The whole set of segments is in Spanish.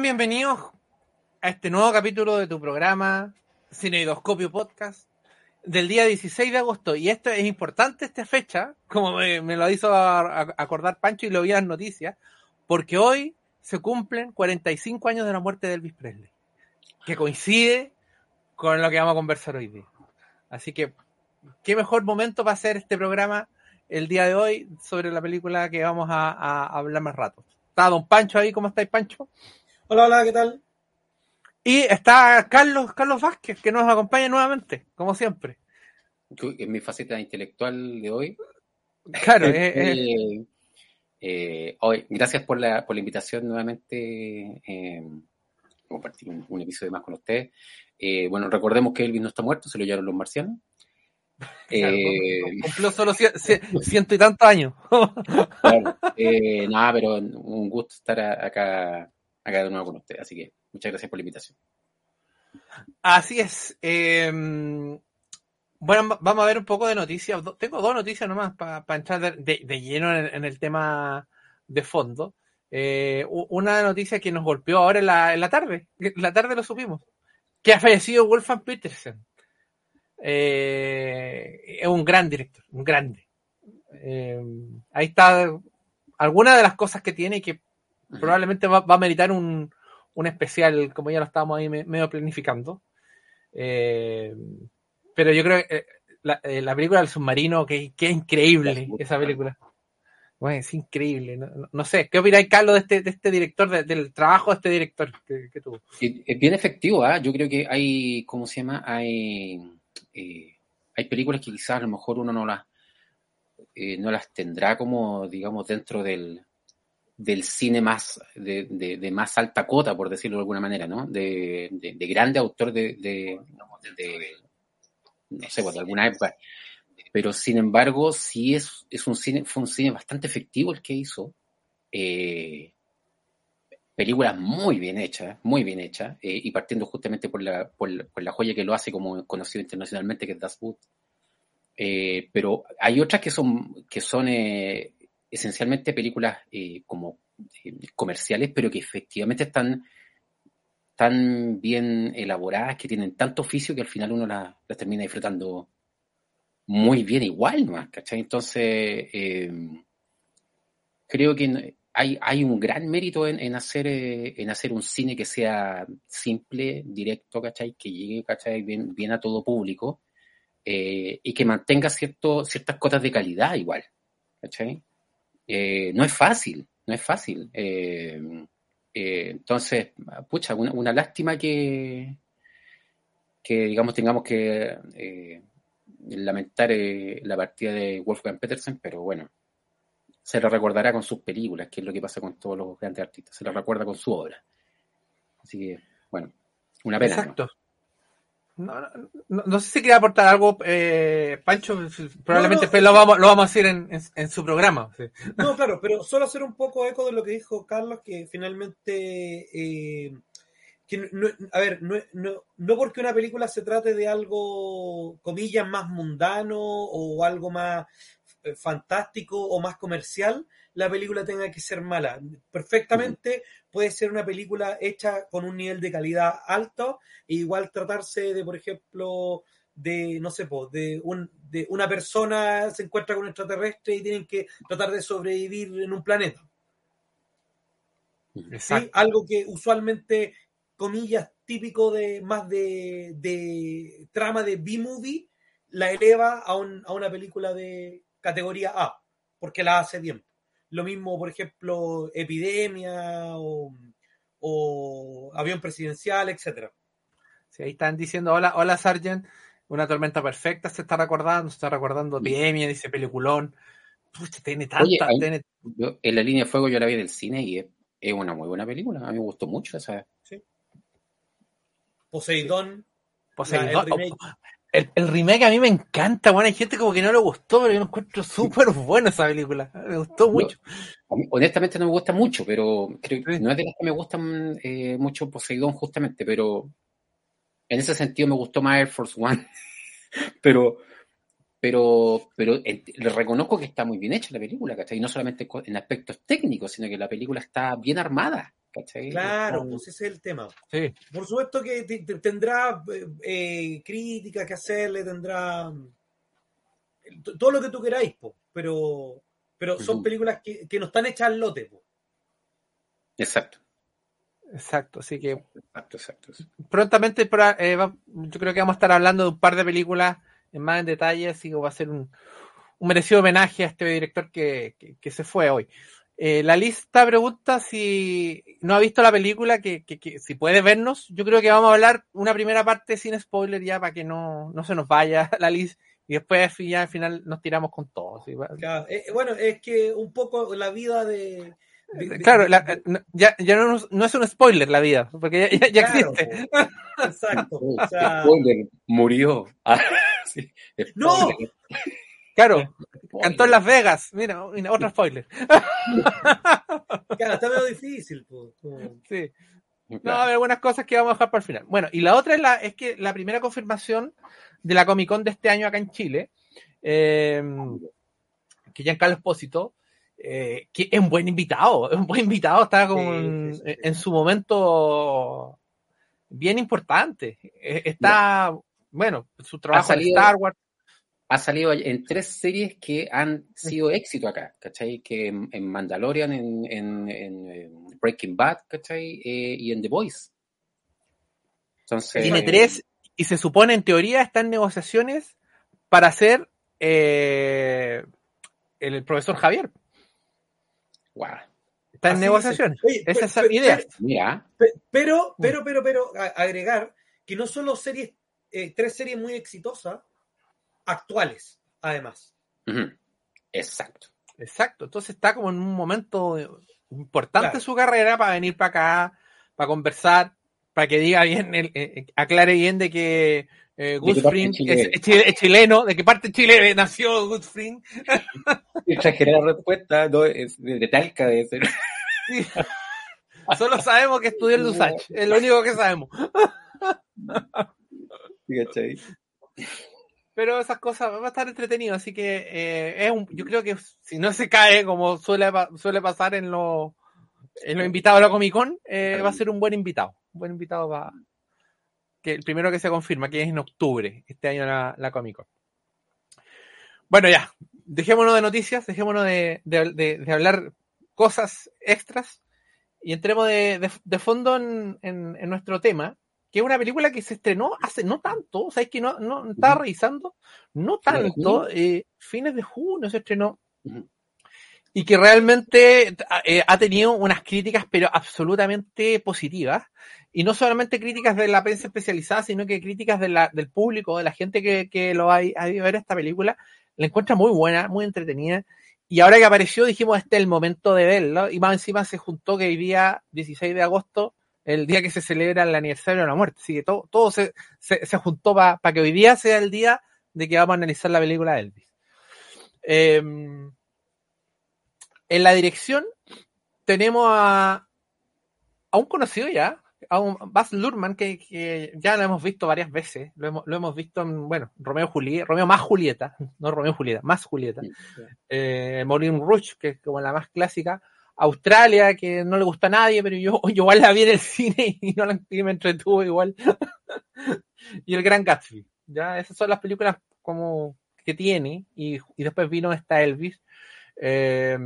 Bienvenidos a este nuevo capítulo de tu programa Cineidoscopio Podcast del día 16 de agosto. Y esto es importante esta fecha, como me, lo hizo acordar Pancho y lo vi en las noticias, porque hoy se cumplen 45 años de la muerte de Elvis Presley, que coincide con lo que vamos a conversar hoy día. Así que, qué mejor momento para hacer este programa el día de hoy sobre la película que vamos a, a hablar más rato. Está Don Pancho ahí, ¿cómo estáis, Pancho? Hola, hola, ¿qué tal? Y está Carlos, Carlos Vázquez, que nos acompaña nuevamente, como siempre. En mi faceta intelectual de hoy. Claro, eh, eh, eh, eh, hoy, gracias por la, por la invitación nuevamente. Eh, compartir un, un episodio más con ustedes. Eh, bueno, recordemos que Elvis no está muerto, se lo llevaron los marcianos. claro, Eh, cumplió solo cien- cien- ciento y tantos años. claro, eh, nada, pero un gusto estar acá, acá de nuevo con ustedes. Así que muchas gracias por la invitación. Así es. eh, bueno, vamos a ver un poco de noticias. Tengo dos noticias nomás para entrar de, lleno en, el tema de fondo. Eh, una noticia que nos golpeó ahora en la, tarde. En la tarde lo supimos. Que ha fallecido Wolfgang Petersen. Eh, es un gran director, un grande. Eh, ahí está alguna de las cosas que tiene y probablemente va, va a meritar un, un especial, como ya lo estábamos ahí me- medio planificando. Eh, pero yo creo que eh, la, eh, la película del submarino, que, que es increíble esa película. Bueno, es increíble. No, no- no sé, ¿qué opináis, Carlos, de este, de este director, de- del trabajo de este director que, que tuvo? Es bien efectivo, ¿ah? Yo creo que hay, ¿cómo se llama? Hay, eh, hay películas que quizás a lo mejor uno no las, eh, no las tendrá como, digamos, dentro del, del cine más, de, de- de más alta cota, por decirlo de alguna manera, ¿no? De, de- de grande autor de- no sé, pues, de alguna época. Pero sin embargo, sí es, es un cine, fue un cine bastante efectivo el que hizo. Eh, películas muy bien hechas, muy bien hechas, eh, y partiendo justamente por la, por, la- por la joya que lo hace como conocido internacionalmente, que es Das Boot. Eh, pero hay otras que son, que son eh, esencialmente películas eh, como eh, comerciales, pero que efectivamente están tan bien elaboradas, que tienen tanto oficio que al final uno las termina disfrutando muy bien igual, ¿no? ¿cachai? Entonces, eh, creo que hay, hay un gran mérito en, en hacer, en hacer un cine que sea simple, directo, ¿cachai? Que llegue, ¿cachai? Bien, bien a todo público y que mantenga cierto, ciertas cotas de calidad igual, ¿cachai? Eh, no es fácil, no es fácil. Eh, eh, entonces, pucha, una, una lástima que, que, digamos, tengamos que eh, lamentar la partida de Wolfgang Petersen, pero bueno, se lo recordará con sus películas, que es lo que pasa con todos los grandes artistas, se lo recuerda con su obra. Así que, bueno, una pena. Exacto. No, no- no sé si quería aportar algo, eh, Pancho, probablemente No, lo vamos, lo vamos a decir en, en- en su programa. sí. No, claro, pero solo hacer un poco eco de lo que dijo Carlos, que finalmente, eh, que a ver, no, no, no porque una película se trate de algo, comillas, más mundano o algo más eh, fantástico o más comercial, la película tenga que ser mala. Perfectamente puede ser una película hecha con un nivel de calidad alto e igual tratarse de, por ejemplo, de no sé, po, de, un, de una persona se encuentra con un extraterrestre y tienen que tratar de sobrevivir en un planeta. ¿sí? Algo que usualmente, comillas, típico de más de, de trama de B-movie, la eleva a, un- a una película de categoría A, porque la hace bien. Lo mismo, por ejemplo, Epidemia o, o Avión Presidencial, etcétera. Sí, ahí están diciendo, hola, hola Sargent, una tormenta perfecta se está recordando, se está recordando Epidemia, dice peliculón. Pucha, tiene tanta, Oye, ahí- tiene- Yo, en la línea de fuego yo la vi del cine y es, es una muy buena película. A mí me gustó mucho esa. Poseidón, Poseidón. la- el remake. El, el remake a mí me encanta, bueno, hay gente como que no le gustó, pero yo lo encuentro súper buena esa película. Me gustó mucho. Mí, honestamente no me gusta mucho, pero creo que no es de las que me gustan eh, mucho Poseidón justamente, pero en ese sentido me gustó más Air Force One. pero pero pero eh, le reconozco que está muy bien hecha la película, ¿cachai? Y no solamente en aspectos técnicos, sino que la película está bien armada, ¿cachai? claro, pues ese es el tema. Sí. Por supuesto que te- te- tendrá eh, eh, críticas que hacerle, tendrá t- todo lo que tú queráis, po, pero, pero son películas que, que no están hechas al lote. po. Exacto, Exacto, así que exacto, exacto. prontamente eh, va- yo creo que vamos a estar hablando de un par de películas en más en detalle, así que va a ser un, un merecido homenaje a este director que, que- que se fue hoy. Eh, la lista pregunta si no ha visto la película, que, que- que si puede vernos. Yo creo que vamos a hablar una primera parte sin spoiler ya para que no, no se nos vaya la lista y después ya al final nos tiramos con todo. ¿sí? Claro, eh, bueno, es que un poco la vida de... de- de- Claro, de- la- eh, ya, ya no, nos- no es un spoiler la vida, porque ya, ya- ya claro, existe. Exacto. O sea, Spoiler, murió. Ah, sí, ¡No! Claro, spoiler. cantó en Las Vegas. Mira, mira, otro spoiler. claro, está medio difícil. po, como- Sí. No, Claro. a haber algunas cosas que vamos a dejar para el final. Bueno, y la otra es, la, es que la primera confirmación de la Comic Con de este año acá en Chile, eh, que Giancarlo Espósito, eh, que es un buen invitado, es un buen invitado, está Sí, en, sí, sí, sí. en su momento bien importante. Eh, Está, bueno, su trabajo en Star Wars. Ha salido en tres series que han sido éxito acá, ¿cachai? Que en, en Mandalorian, en, en- en, eh, Breaking Bad, ¿cachai? Eh, y en The Voice. Entonces, Tiene tres, y se supone en teoría está en negociaciones para ser eh, el, profesor Javier. guau. Está en negociaciones. Oye, Esa es la idea. Mira, pe- Pero, pero, pero, pero, agregar que no solo series, eh, tres series muy exitosas, actuales, además. exacto. Exacto. Entonces está como en un momento importante Claro. su carrera para venir para acá, para conversar, para que diga bien, el- eh, eh, aclare bien de que eh, es, es? es chile- es chileno, de qué parte de Chile nació Gus Fring. Exageré la respuesta, no, es de, Talca debe ser. Sí. Solo sabemos que estudió en Lusach, es lo único que sabemos. Pero esas cosas va a estar entretenido, así que eh, es un, yo creo que si no se cae como suele, suele pasar en los en los invitados a la Comic Con, eh, va a ser un buen invitado. Un buen invitado va que el primero que se confirma, que es en octubre, este año la, la Comic Con. Bueno, ya, dejémonos de noticias, dejémonos de, de- de- hablar cosas extras y entremos de, fondo en- en nuestro tema, que es una película que se estrenó hace no tanto, o sea, es que no, no estaba revisando, no ¿Fines de tanto, eh, fines de junio se estrenó, y que realmente eh, ha tenido unas críticas, pero absolutamente positivas, y no solamente críticas de la prensa especializada, sino que críticas de la, del público, de la gente que, que lo ha, ha ido a ver esta película, la encuentra muy buena, muy entretenida, y ahora que apareció dijimos, este es el momento de verlo, y más encima se juntó que hoy día, 16 de agosto, el día que se celebra el aniversario de la muerte, así que todo, todo se, se, se juntó para que hoy día sea el día de que vamos a analizar la película de Elvis. Eh, en la dirección tenemos a, a un conocido ya, a un Baz Luhrmann, que, que ya lo hemos visto varias veces. Lo hemos, lo hemos visto en, bueno, Romeo Julieta, Romeo más Julieta, no Romeo Julieta, más Julieta. Eh, Moulin Rouge, que es como la más clásica. Australia, que no le gusta a nadie, pero yo, yo igual la vi en el cine y, no la, y me entretuvo igual. y el Gran Gatsby. Ya, esas son las películas como que tiene. Y, y después vino esta Elvis. Eh,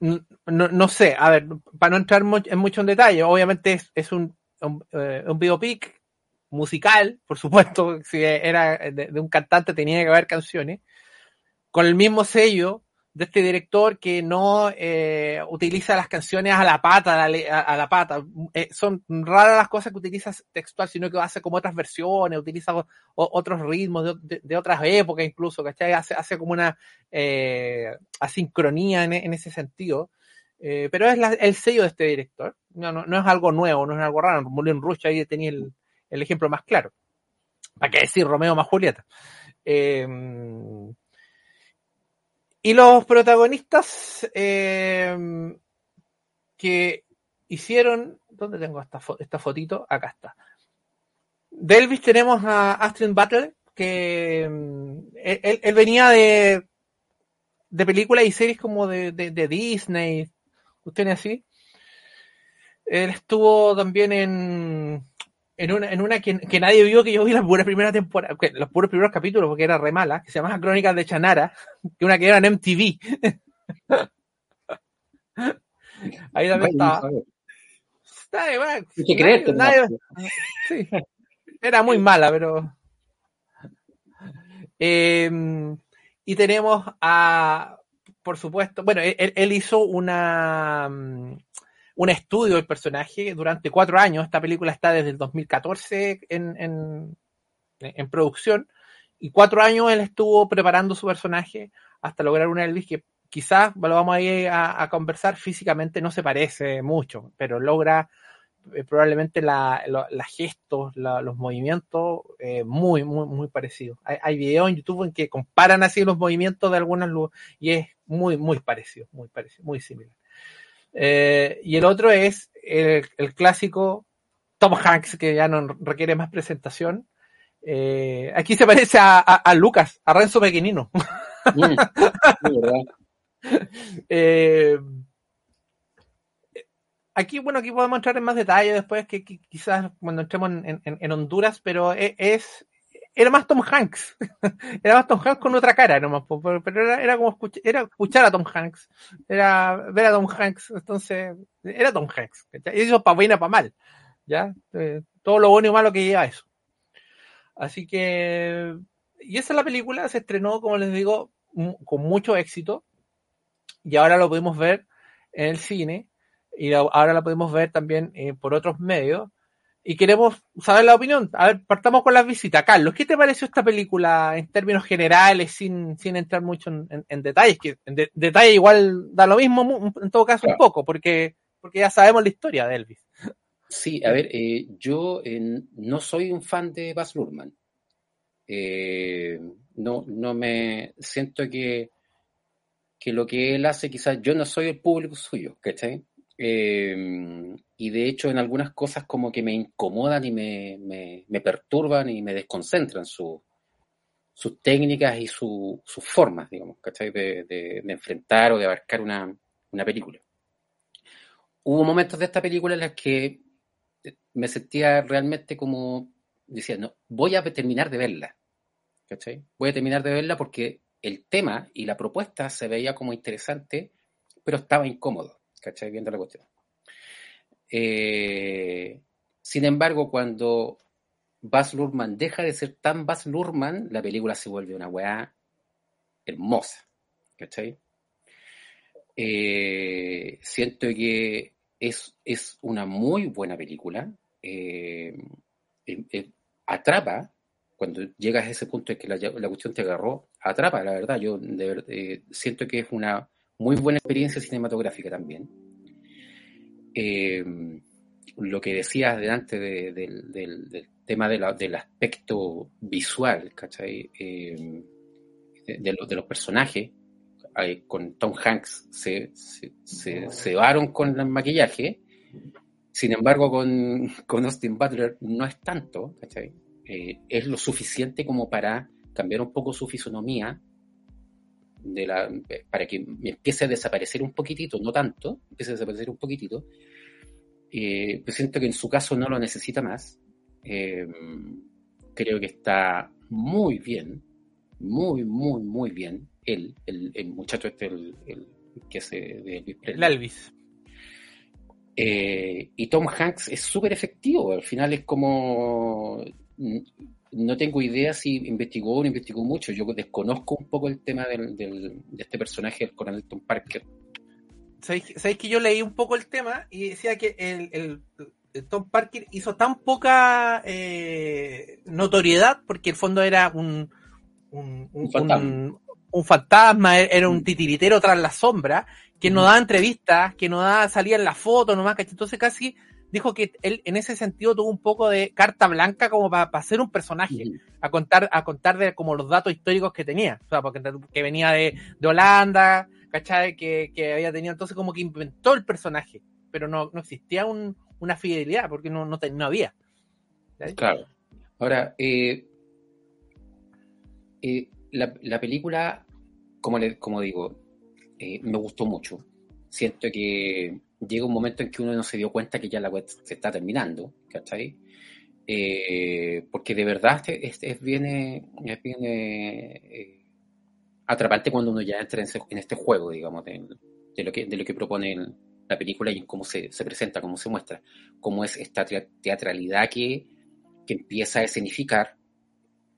no, no, sé, a ver, para no entrar en mucho en detalle, obviamente es, es un, un, eh, un, biopic musical, por supuesto, si era de, de, un cantante tenía que haber canciones, con el mismo sello de este director que no eh, utiliza las canciones a la pata, a la, pata. Eh, son raras las cosas que utiliza textual, sino que hace como otras versiones, utiliza otros ritmos de, de, otras épocas incluso, ¿cachai? Hace, hace como una eh, asincronía en, en, ese sentido. Eh, pero es la, el sello de este director. No, no, no, es algo nuevo, no es algo raro. Moulin Rouge ahí tenía el, el ejemplo más claro. ¿Para qué decir Romeo más Julieta? Eh, y los protagonistas eh, que hicieron. ¿Dónde tengo esta, fo esta fotito? Acá está. De Elvis tenemos a Aston Butler, que él, él, venía de, de películas y series como de, de, de Disney, cuestiones así. Él estuvo también en, en una, en una que, que, nadie vio, que yo vi la pura primera temporada, los puros primeros capítulos, porque era re mala, que se llama Crónicas de Chanara, que una que era en MTV. Ahí también estaba. Está igual. Hay que creerte. Nadie, sí. Era muy mala, pero. Eh, y tenemos a, por supuesto, bueno, él, él hizo una un estudio del personaje durante cuatro años. Esta película está desde el 2014 en, en, en, producción y cuatro años él estuvo preparando su personaje hasta lograr un Elvis que quizás lo vamos a ir a, conversar físicamente no se parece mucho, pero logra eh, probablemente la, la, la gestos, la, los movimientos eh, muy, muy, muy parecidos. Hay, hay, videos en YouTube en que comparan así los movimientos de algunas y es muy, muy parecido, muy parecido, muy similar. Eh, y el otro es el, el, clásico Tom Hanks, que ya no requiere más presentación. Eh, aquí se parece a, a, a, Lucas, a Renzo Pequeñino. Mm, eh, aquí, bueno, aquí podemos entrar en más detalle después, que, que quizás cuando entremos en, en, en Honduras, pero es, es, era más Tom Hanks. era más Tom Hanks con otra cara nomás, pero era, era como escuchar, era escuchar a Tom Hanks. Era ver a Tom Hanks. Entonces, era Tom Hanks. Y eso para bien y para mal. ¿Ya? Eh, todo lo bueno y malo que lleva eso. Así que, y esa es la película, se estrenó, como les digo, con mucho éxito. Y ahora lo podemos ver en el cine. Y ahora la podemos ver también eh, por otros medios y queremos saber la opinión. A ver, partamos con las visitas. Carlos, ¿qué te pareció esta película en términos generales, sin, sin entrar mucho en, en, en detalles? Que en de, detalle igual da lo mismo, en todo caso, claro. un poco, porque, porque ya sabemos la historia de Elvis. Sí, a ver, eh, yo eh, no soy un fan de Baz Luhrmann. Eh, no, no me siento que, que lo que él hace, quizás yo no soy el público suyo, ¿cachai? Eh, y de hecho en algunas cosas como que me incomodan y me, me, perturban y me desconcentran su, sus técnicas y su, sus formas, digamos, ¿cachai? De, de, enfrentar o de abarcar una, una película. Hubo momentos de esta película en las que me sentía realmente como, decía, no, voy a terminar de verla, ¿cachai? Voy a terminar de verla porque el tema y la propuesta se veía como interesante, pero estaba incómodo. ¿Cachai? Viendo la cuestión. Eh, sin embargo, cuando Baz Luhrmann deja de ser tan Baz Luhrmann, la película se vuelve una weá hermosa, ¿cachai? Eh, siento que es, es, una muy buena película. Eh, atrapa, cuando llegas a ese punto en que la, cuestión te agarró, atrapa, la verdad. Yo siento que es una muy buena experiencia cinematográfica también. Eh, lo que decías delante de, de, de, del tema del aspecto visual, ¿cachai? Eh, de, los, personajes, con Tom Hanks se, se, se cebaron con el maquillaje, sin embargo con, con Austin Butler no es tanto, ¿cachai? Eh, es lo suficiente como para cambiar un poco su fisonomía de la, para que empiece a desaparecer un poquitito, no tanto, empiece a desaparecer un poquitito. Eh, pues siento que en su caso no lo necesita más. Eh, creo que está muy bien, muy, muy, muy bien. Él, el, el muchacho este, el, el que hace de Elvis Presley. El Elvis. Eh, y Tom Hanks es súper efectivo. Al final es como. No tengo idea si investigó o no investigó mucho. Yo desconozco un poco el tema del, del, de este personaje, el coronel Tom Parker. ¿Sabéis que yo leí un poco el tema y decía que el, el, el Tom Parker hizo tan poca eh, notoriedad porque el fondo era un, un, un, fantasma. un, fantasma. era un titiritero tras la sombra, que no daba entrevistas, que no daba, salía en la foto nomás, ¿cachai? Entonces casi dijo que él en ese sentido tuvo un poco de carta blanca como para, para ser un personaje, a contar, a contar de como los datos históricos que tenía, o sea, porque que venía de, de Holanda, ¿cachai? Que, que, había tenido, entonces como que inventó el personaje, pero no, no existía un, una fidelidad, porque no, no, no había. Claro. Ahora, eh, eh, la, la, película, como, le, como digo, eh, me gustó mucho. Siento que llega un momento en que uno no se dio cuenta que ya la web se está terminando, ¿cachai? Eh, porque de verdad es, es bien, es bien eh, atrapante cuando uno ya entra en, ese, en este juego, digamos, de, de, lo que, de lo que propone la película y cómo se, se, presenta, cómo se muestra, cómo es esta teatralidad que, que empieza a escenificar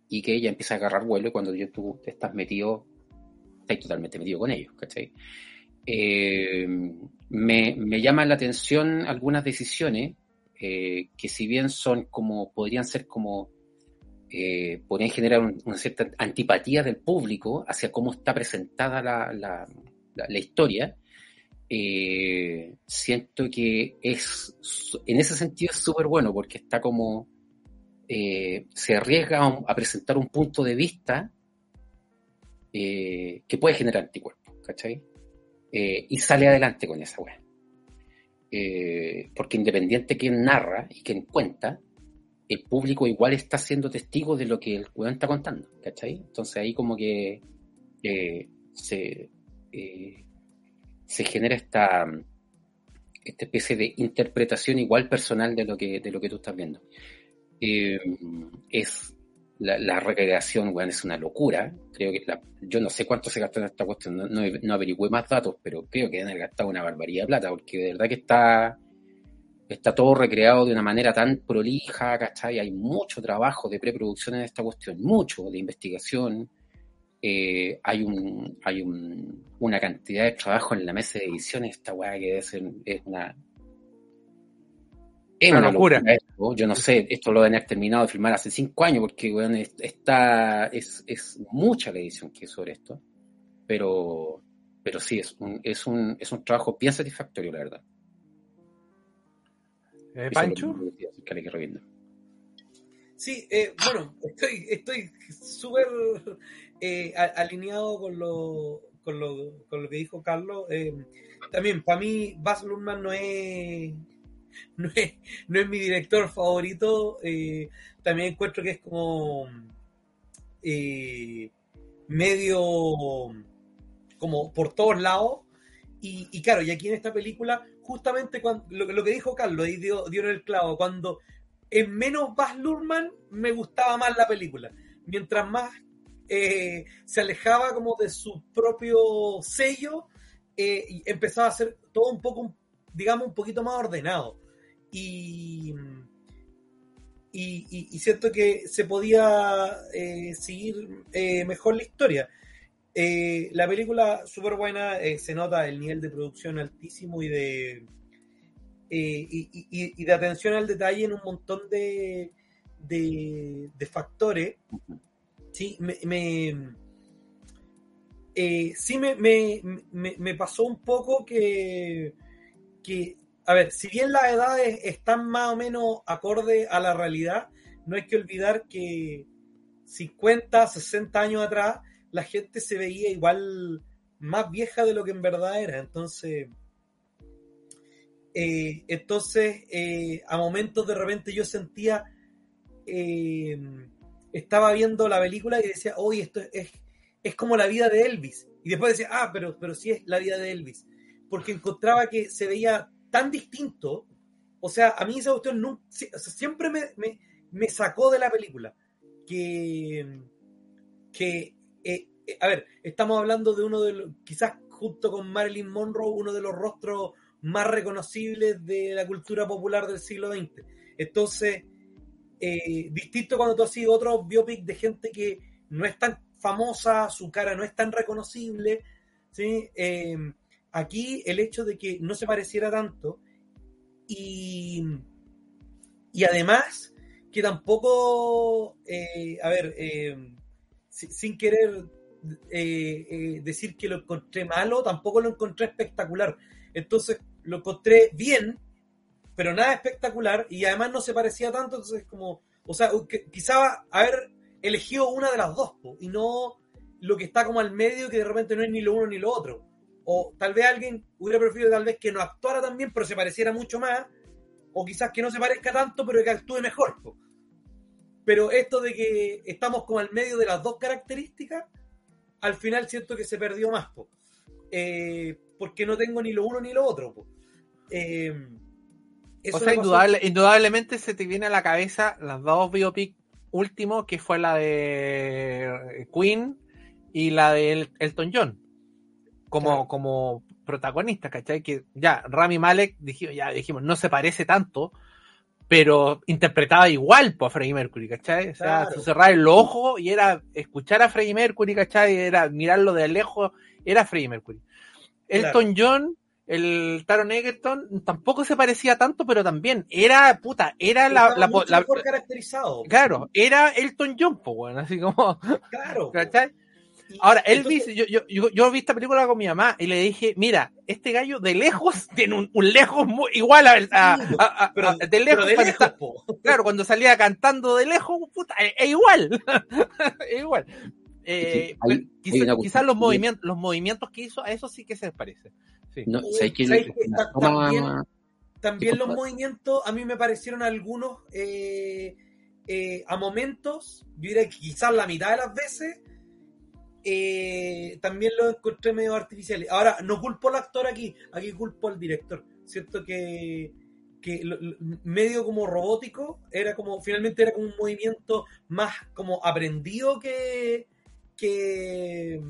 y que ella empieza a agarrar vuelo y cuando tú estás metido, estás totalmente metido con ellos, ¿cachai? Eh, me, me llaman la atención algunas decisiones eh, que si bien son como, podrían ser como, eh, podrían generar un, una cierta antipatía del público hacia cómo está presentada la, la, historia, siento que es, en ese sentido es súper bueno porque está como, se arriesga a, a, presentar un punto de vista que puede generar anticuerpos, ¿cachai? Y sale adelante con esa weá. porque independiente quien narra y quien cuenta, el público igual está siendo testigo de lo que el weón está contando, ¿cachai? Entonces ahí como que se se genera esta, esta especie de interpretación igual personal de lo que, de lo que tú estás viendo. Eh, es la, recreación, bueno, es una locura. Creo que la, yo no sé cuánto se gastó en esta cuestión, no, no, averigüé más datos, pero creo que han gastado una barbaridad de plata, porque de verdad que está, está todo recreado de una manera tan prolija, ¿cachai? Hay mucho trabajo de preproducción en esta cuestión, mucho de investigación. Eh, hay un hay un, una cantidad de trabajo en la mesa de edición esta weá que es, es una es una, una locura, locura esto. yo no sé esto lo deben haber terminado de filmar hace cinco años porque bueno, está es, es mucha la edición que es sobre esto pero pero sí es un, es un es un trabajo bien satisfactorio la verdad ¿Eh, Pancho? Sí, eh, bueno, estoy estoy súper eh, alineado con lo, con, lo, con lo que dijo Carlos. Eh, también, para mí, Baz Luhrmann no es, no es, no es mi director favorito. Eh, también encuentro que es como medio como por todos lados. Y, y, claro, y aquí en esta película, justamente cuando, lo, que dijo Carlos, ahí dio, en el clavo, cuando en menos Baz Luhrmann me gustaba más la película. Mientras más eh, se alejaba como de su propio sello eh, y empezaba a hacer todo un poco, digamos, un poquito más ordenado. Y, y, y, siento que se podía eh, seguir eh, mejor la historia. Eh, la película súper buena, se nota el nivel de producción altísimo y de, y, de atención al detalle en un montón de, de, factores sí, me, sí me, me, pasó un poco que, que, a ver, si bien las edades están más o menos acorde a la realidad, no hay que olvidar que 50, 60 años atrás la gente se veía igual más vieja de lo que en verdad era. Entonces, eh, entonces eh, a momentos de repente yo sentía... Eh, estaba viendo la película y decía, oye, esto es, es como la vida de Elvis. Y después decía, ah, pero, pero sí es la vida de Elvis. Porque encontraba que se veía tan distinto. O sea, a mí esa cuestión siempre me, sacó de la película. Que, que eh, eh, a ver, estamos hablando de uno de los, quizás junto con Marilyn Monroe, uno de los rostros más reconocibles de la cultura popular del siglo XX. Entonces, eh, distinto cuando tú haces otros biopics de gente que no es tan famosa, su cara no es tan reconocible, ¿sí? Aquí el hecho de que no se pareciera tanto y, y además que tampoco, eh, a ver, eh, sin querer eh, decir que lo encontré malo, tampoco lo encontré espectacular. Entonces lo encontré bien, pero nada espectacular y además no se parecía tanto, entonces como, o sea, quizá haber elegido una de las dos y no lo que está como al medio que de repente no es ni lo uno ni lo otro. O tal vez alguien hubiera preferido tal vez que no actuara tan bien, pero se pareciera mucho más. O quizás que no se parezca tanto, pero que actúe mejor. Pero esto de que estamos como al medio de las dos características, al final siento que se perdió más. Eh, porque no tengo ni lo uno ni lo otro. Eh, o sea, indudablemente se te viene a la cabeza las dos biopic últimos, que fue la de Queen y la de Elton John como, como protagonista, ¿cachai? Que ya, Rami Malek, dijimos, ya dijimos, no se parece tanto, pero interpretaba igual por Freddie Mercury, ¿cachai? O sea, se cerraba el ojo y era escuchar a Freddie Mercury, ¿cachai? Era mirarlo de lejos, era Freddie Mercury. Elton John, el Taron Egerton, tampoco se parecía tanto, pero también era, puta, era la, la, mejor caracterizado. Claro, era Elton John, pues, bueno, así como. Claro. ¿Cachai? Ahora, Elvis, yo, yo, yo, vi esta película con mi mamá y le dije, mira, este gallo de lejos tiene un, un lejos muy, igual a, a, pero, de lejos. claro, cuando salía cantando de lejos, puta, es, igual. es igual. Eh, quizás los movimientos, los movimientos que hizo, a eso sí que se parece. Sí. No, también, también los movimientos, a mí me parecieron algunos eh, eh, a momentos, yo diría que quizás la mitad de las veces eh, también lo encontré medio artificial. Ahora, no culpo al actor aquí, aquí culpo al director. Siento que, medio como robótico, era como, finalmente era como un movimiento más como aprendido que, que,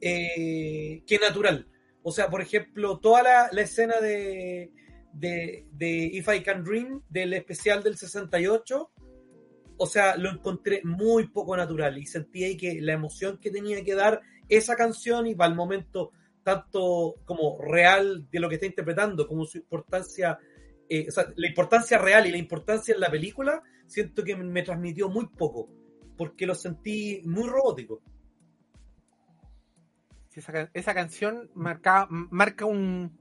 eh, que natural. O sea, por ejemplo, toda la, escena de, de, de If I Can Dream, del especial del 68, o sea, lo encontré muy poco natural y sentí ahí que la emoción que tenía que dar esa canción y para el momento tanto como real de lo que está interpretando, como su importancia, eh, o sea, la importancia real y la importancia en la película, siento que me transmitió muy poco, porque lo sentí muy robótico. Esa, canción marca, marca un,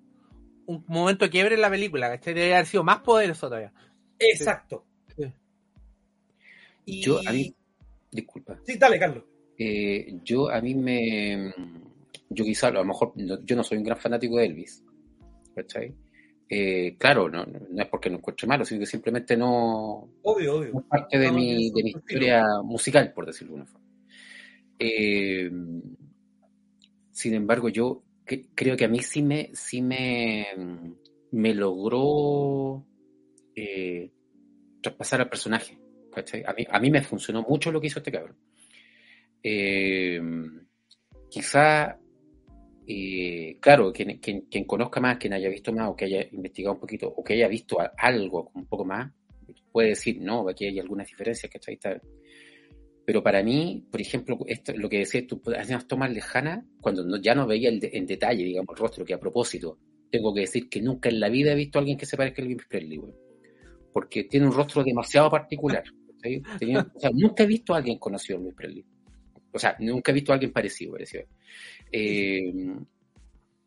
un momento de quiebre en la película, ¿cachai? Debe haber sido más poderoso todavía. Exacto. Yo, a mí, disculpa. Sí, dale, Carlos. Eh, yo, a mí me. Yo quizá, a lo mejor, yo no soy un gran fanático de Elvis. ¿Cachai? Eh, claro, no, no, es porque no encuentre malo, sino que simplemente no. Obvio, obvio. es parte de, mi, de mi historia musical, por decirlo de alguna forma. Eh, sin embargo, yo creo que a mí sí me, sí me, me logró traspasar al personaje. A mí, a mí me funcionó mucho lo que hizo este cabrón. Eh, quizá, eh, claro, quien, quien, conozca más, quien haya visto más o que haya investigado un poquito o que haya visto algo un poco más, puede decir, no, aquí hay algunas diferencias, ¿cachai? Pero para mí, por ejemplo, esto, lo que decías tú, unas tomas lejanas, cuando ya no veía en detalle, digamos, el rostro, que a propósito, tengo que decir que nunca en la vida he visto a alguien que se parezca a Elvis Presley, porque tiene un rostro demasiado particular nunca he visto a alguien conocido en Luis Presley. O sea, nunca he visto a alguien parecido, eh,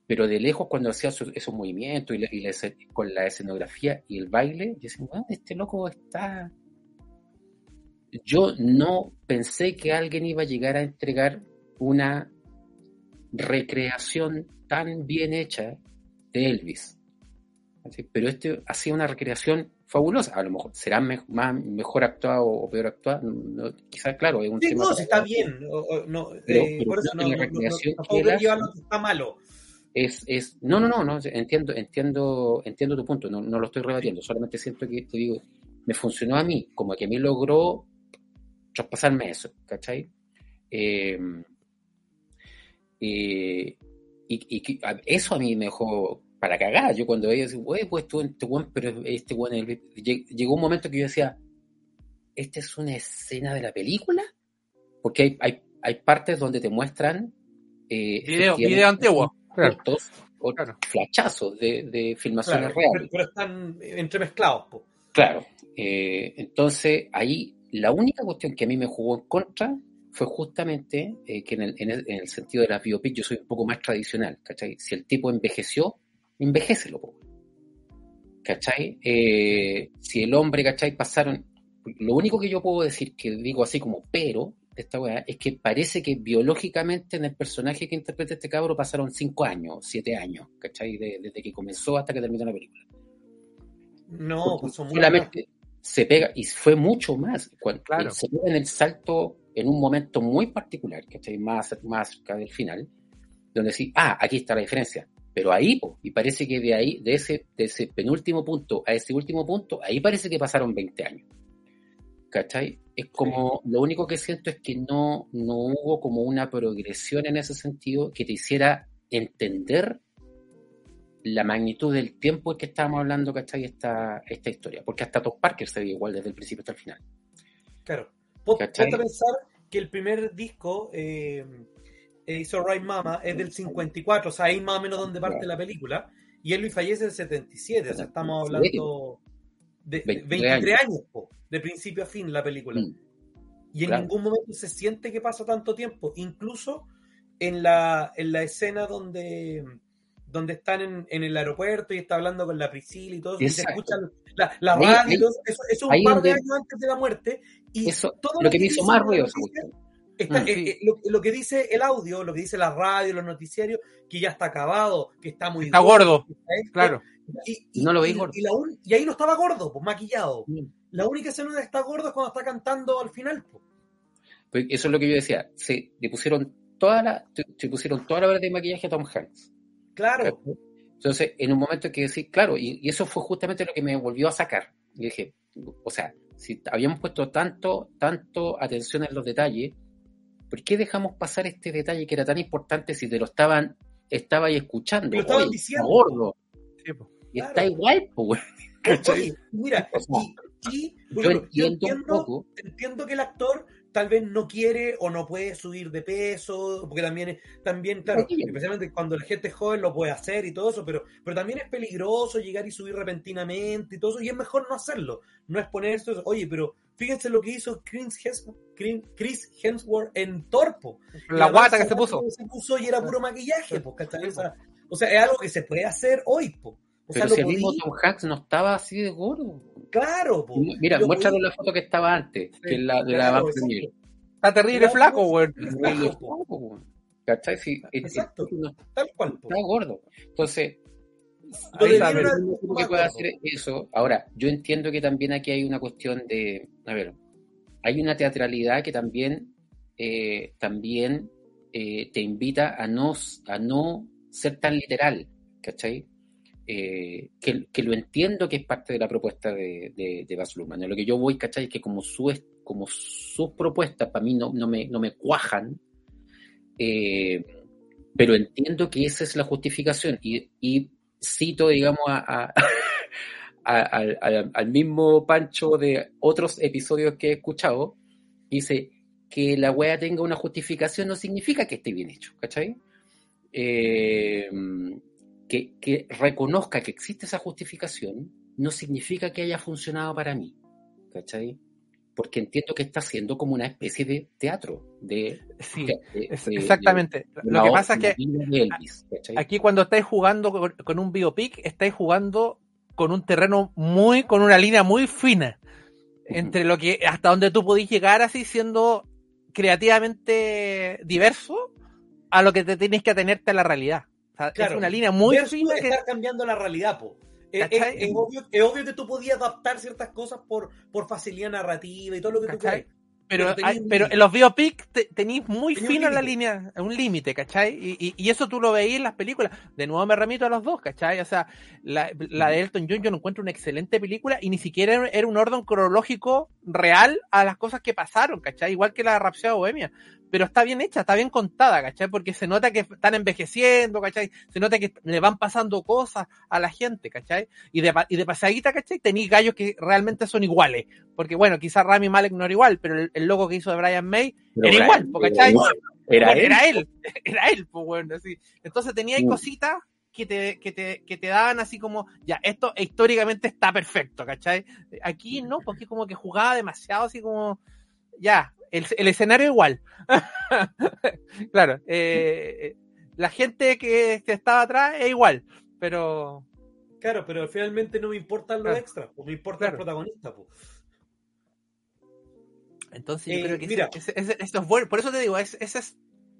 pero de lejos, cuando hacía esos, movimientos y, con la escenografía y el baile, yo decía, este loco está. Yo no pensé que alguien iba a llegar a entregar una recreación tan bien hecha de Elvis. Pero este hacía una recreación fabulosa. A lo mejor será más, mejor actuado o peor actuado. quizás, claro, es un sí, No, está bien. no, eh, por eso no, no, está malo. Es, es, no, no, no, no, entiendo, entiendo, entiendo tu punto, no, no lo estoy rebatiendo, solamente siento que te digo, me funcionó a mí, como que a mí logró traspasarme eso, ¿cachai? Eh, eh, y, y, eso a mí me dejó para cagar. Yo cuando veía, güey, pues tú, este buen, pero este buen, llegó un momento que yo decía, ¿esta es una escena de la película? Porque hay, hay, hay partes donde te muestran eh, video, video antiguo, cortos o flachazos de, de filmaciones reales. Pero, están entremezclados. Claro. Eh, entonces, ahí la única cuestión que a mí me jugó en contra fue justamente eh, que en el, en, el, sentido de la biopic yo soy un poco más tradicional, ¿cachai? Si el tipo envejeció, envejecelo, ¿cachai? Eh, si el hombre, ¿cachai? Pasaron... Lo único que yo puedo decir, que digo así como pero, de esta weá, es que parece que biológicamente en el personaje que interpreta este cabro pasaron cinco años, siete años, ¿cachai? desde que comenzó hasta que terminó la película. No, pues solamente se pega, y fue mucho más, cuando claro. se pega en el salto en un momento muy particular, ¿cachai? Más, más cerca del final, donde sí, ah, aquí está la diferencia. Pero ahí, y parece que de ahí, de ese, de ese penúltimo punto a ese último punto, ahí parece que pasaron 20 años. ¿Cachai? Es como, lo único que siento es que no, no hubo como una progresión en ese sentido que te hiciera entender la magnitud del tiempo en que estábamos hablando, ¿cachai? Esta, esta historia. Porque hasta Top Parker se ve igual desde el principio hasta el final. Claro. Ponte a pensar que el primer disco, eh, It's Alright Mama, es del 54, o sea, ahí más o menos donde parte la película, y él fallece en el 77, o sea, estamos hablando de, 23 años, de principio a fin la película. Mm. Y en ningún momento se siente que pasa tanto tiempo, incluso en la, en la escena donde donde están en, en, el aeropuerto y está hablando con la Priscila y todo, y se escuchan la, la radio, eso, eso, es un par de años antes de la muerte, y eso, todo lo, que, me hizo más ruido. Está, mm. eh, eh, lo, lo, que dice el audio, lo que dice la radio, los noticiarios, que ya está acabado, que está muy está gordo, claro. Y, no lo veis gordo. Y, ahí no estaba gordo, pues maquillado. Mm. La única escena donde está gordo es cuando está cantando al final. Pues. pues eso es lo que yo decía. Se le pusieron toda la, se pusieron toda la hora de maquillaje a Tom Hanks. Claro. Entonces, en un momento que decir, claro, y, y, eso fue justamente lo que me volvió a sacar. Y dije, o sea, si habíamos puesto tanto, tanto atención en los detalles, ¿por qué dejamos pasar este detalle que era tan importante si te lo estaban, estaba ahí escuchando? Lo estaban diciendo. gordo. y está igual, pues, mira, y, yo, entiendo, un poco. entiendo que el actor tal vez no quiere o no puede subir de peso, porque también, también claro, especialmente cuando la gente es joven lo puede hacer y todo eso, pero, pero también es peligroso llegar y subir repentinamente y todo eso, y es mejor no hacerlo, no exponerse. Oye, pero fíjense lo que hizo Chris Hemsworth, Chris Hemsworth en Torpo. La, guata que se puso. Se puso y era puro maquillaje, pues, O sea, es algo que se puede hacer hoy, pues. O pero si el mismo Tom Hanks no estaba así de gordo. Claro, po. Mira, muéstralo la foto que estaba antes, que es la de claro, la Está terrible flaco, güey. ¿Cachai? Sí, Exacto, tal cual. Está gordo. Entonces, ahí sabe, que puede hacer eso. Ahora, yo entiendo que también aquí hay una cuestión de, a ver, hay una teatralidad que también, eh, también eh, te invita a no, a no ser tan literal, ¿cachai? Eh, que, lo entiendo que es parte de la propuesta de, de, de Baz Luhrmann. Lo que yo voy, ¿cachai? Es que como, su, como sus propuestas para mí no, no, me, no me cuajan, eh, pero entiendo que esa es la justificación. Y, y cito, digamos, al, mismo Pancho de otros episodios que he escuchado, dice que la wea tenga una justificación no significa que esté bien hecho, ¿cachai? Eh, que, reconozca que existe esa justificación no significa que haya funcionado para mí, ¿cachai? Porque entiendo que está siendo como una especie de teatro. De, sí, exactamente. Lo que pasa es que aquí cuando estáis jugando con, un biopic, estáis jugando con un terreno muy, con una línea muy fina. Entre lo que, hasta donde tú podéis llegar así siendo creativamente diverso a lo que te tienes que atenerte a la realidad es una línea muy fina que está cambiando la realidad, po. Es, obvio, que tú podías adaptar ciertas cosas por, por facilidad narrativa y todo lo que tú quieras. pero, Pero hay- en los biopics te, tenéis muy un fino la línea, un límite, ¿cachai? Y, y, y eso tú lo veías en las películas. De nuevo me remito a los dos, ¿cachai? O sea, la, la de Elton John yo no encuentro una excelente película y ni siquiera era- un orden cronológico real a las cosas que pasaron, ¿cachai? Igual que la de Rhapsody Bohemia. Pero está bien hecha, está bien contada, ¿cachai? Porque se nota que están envejeciendo, ¿cachai? Se nota que le van pasando cosas a la gente, ¿cachai? Y de, y de pasadita, ¿cachai? Tenéis gallos que realmente son iguales. Porque bueno, quizás Rami Malek no era igual, pero el, el logo que hizo de Brian May Pero era igual, ¿cachai? Era él. era él, era él, pues bueno, así. Entonces tenía ahí Mm. cositas que te, que te, que te daban así como, ya, esto históricamente está perfecto, ¿cachai? Aquí no, porque como que jugaba demasiado así como, ya, el, el escenario igual. claro, eh, la gente que, que estaba atrás es igual, pero Claro, pero finalmente no me importan los Claro. extras, pues me importa el Claro. protagonista. Pues. entonces yo Eh, creo que mira. ese- ese- ese- esto es bueno, por eso te digo, es- ese es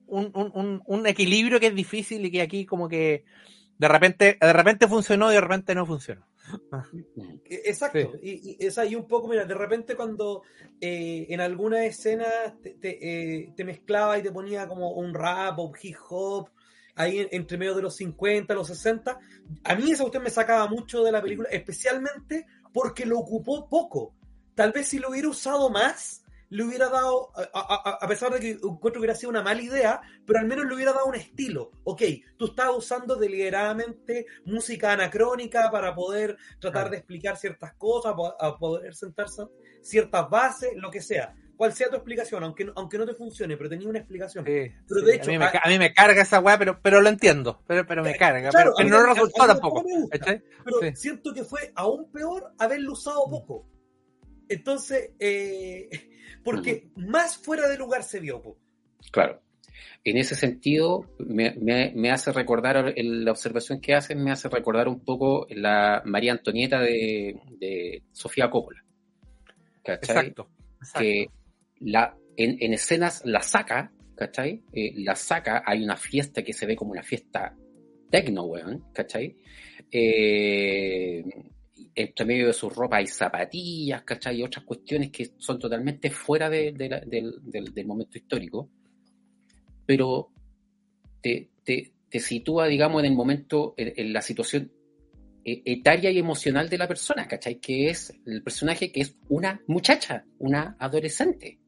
un, un, un, un equilibrio que es difícil y que aquí como que de repente, de repente funcionó y de repente no funcionó. Eh, Exacto, y, y, esa, y un poco, mira, de repente cuando eh, en alguna escena te, te, eh, te mezclaba y te ponía como un rap o hip hop, ahí en- entre medio de los 50, los 60, a mí esa cuestión me sacaba mucho de la película, especialmente porque lo ocupó poco. Tal vez si lo hubiera usado más, le hubiera dado, a, a- a- pesar de que encuentro que hubiera sido una mala idea, pero al menos le hubiera dado un estilo. Ok, tú estás usando deliberadamente música anacrónica para poder tratar Claro. de explicar ciertas cosas, a poder sentarse ciertas bases, lo que sea. Cual sea tu explicación, aunque, aunque no te funcione, pero tenía una explicación. Sí, Pero sí, de hecho, a, mí me, a- mí me carga esa weá, pero, pero lo entiendo, pero, pero me carga, Claro, pero, no resultó tampoco. gusta. pero Sí. siento que fue aún peor haberlo usado poco. Entonces, eh, porque más fuera de lugar se vio. po. Claro. En ese sentido, me, me- me hace recordar, el- la observación que hacen me hace recordar un poco la María Antonieta de, de Sofía Coppola. ¿Cachai? Exacto. exacto. Que la, en, en escenas la saca, ¿cachai? Eh, la saca, hay una fiesta que se ve como una fiesta tecno, weón, ¿cachai? Eh, entre medio de su ropa hay zapatillas, ¿cachai? Y otras cuestiones que son totalmente fuera de- de la- del, del- del momento histórico, pero te, te- te sitúa, digamos, en el momento, en, en la situación eh, etaria y emocional de la persona, ¿cachai? Que es el personaje que es una muchacha, una adolescente,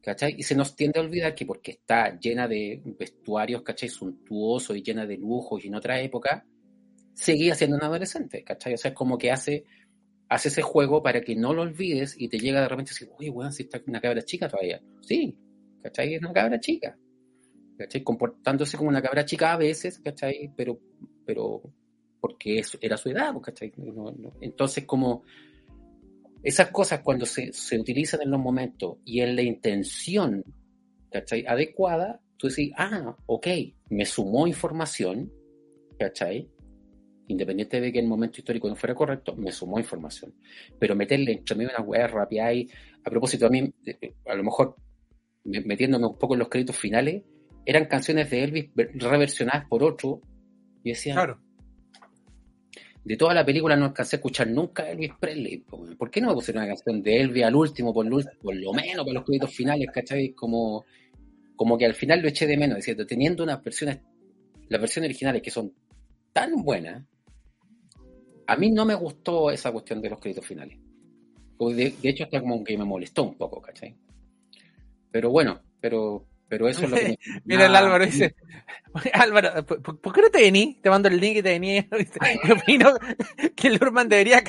¿cachai? Y se nos tiende a olvidar que porque está llena de vestuarios, ¿cachai? Suntuoso y llena de lujos y en otra época, seguía siendo una adolescente, ¿cachai? O sea, es como que hace, hace ese juego para que no lo olvides y te llega de repente así, uy, weón, si está una cabra chica todavía. Sí, ¿cachai? Es una cabra chica. ¿Cachai? Comportándose como una cabra chica a veces, ¿cachai? Pero, pero porque era su edad, ¿cachai? No- no- Entonces, como esas cosas cuando se, se utilizan en los momentos y en la intención, ¿cachai? Adecuada, tú decís, ah, ok, me sumó información, ¿cachai? Independiente de que el momento histórico no fuera correcto, me sumó información. Pero meterle entre medio una weá rápida y, a propósito, a mí, eh, a lo mejor me- metiéndome un poco en los créditos finales, eran canciones de Elvis ver- reversionadas por otro. Y decía, Claro. de toda la película no alcancé a escuchar nunca a Elvis Presley. ¿Por qué no me pusieron una canción de Elvis al último, por lo, por lo menos para los créditos finales, ¿cachai? Como, como que al final lo eché de menos, diciendo, teniendo unas versiones, las versiones originales que son tan buenas, a mí no me gustó esa cuestión de los créditos finales. O De, de hecho, hasta como que me molestó un poco, ¿cachai? Pero bueno, pero, pero eso es lo que... me- Mira, el Álvaro dice, "Oye, Álvaro, ¿por, qué no te vení? Te mando el link y te vení. Dice, Yo opino que el Urban debería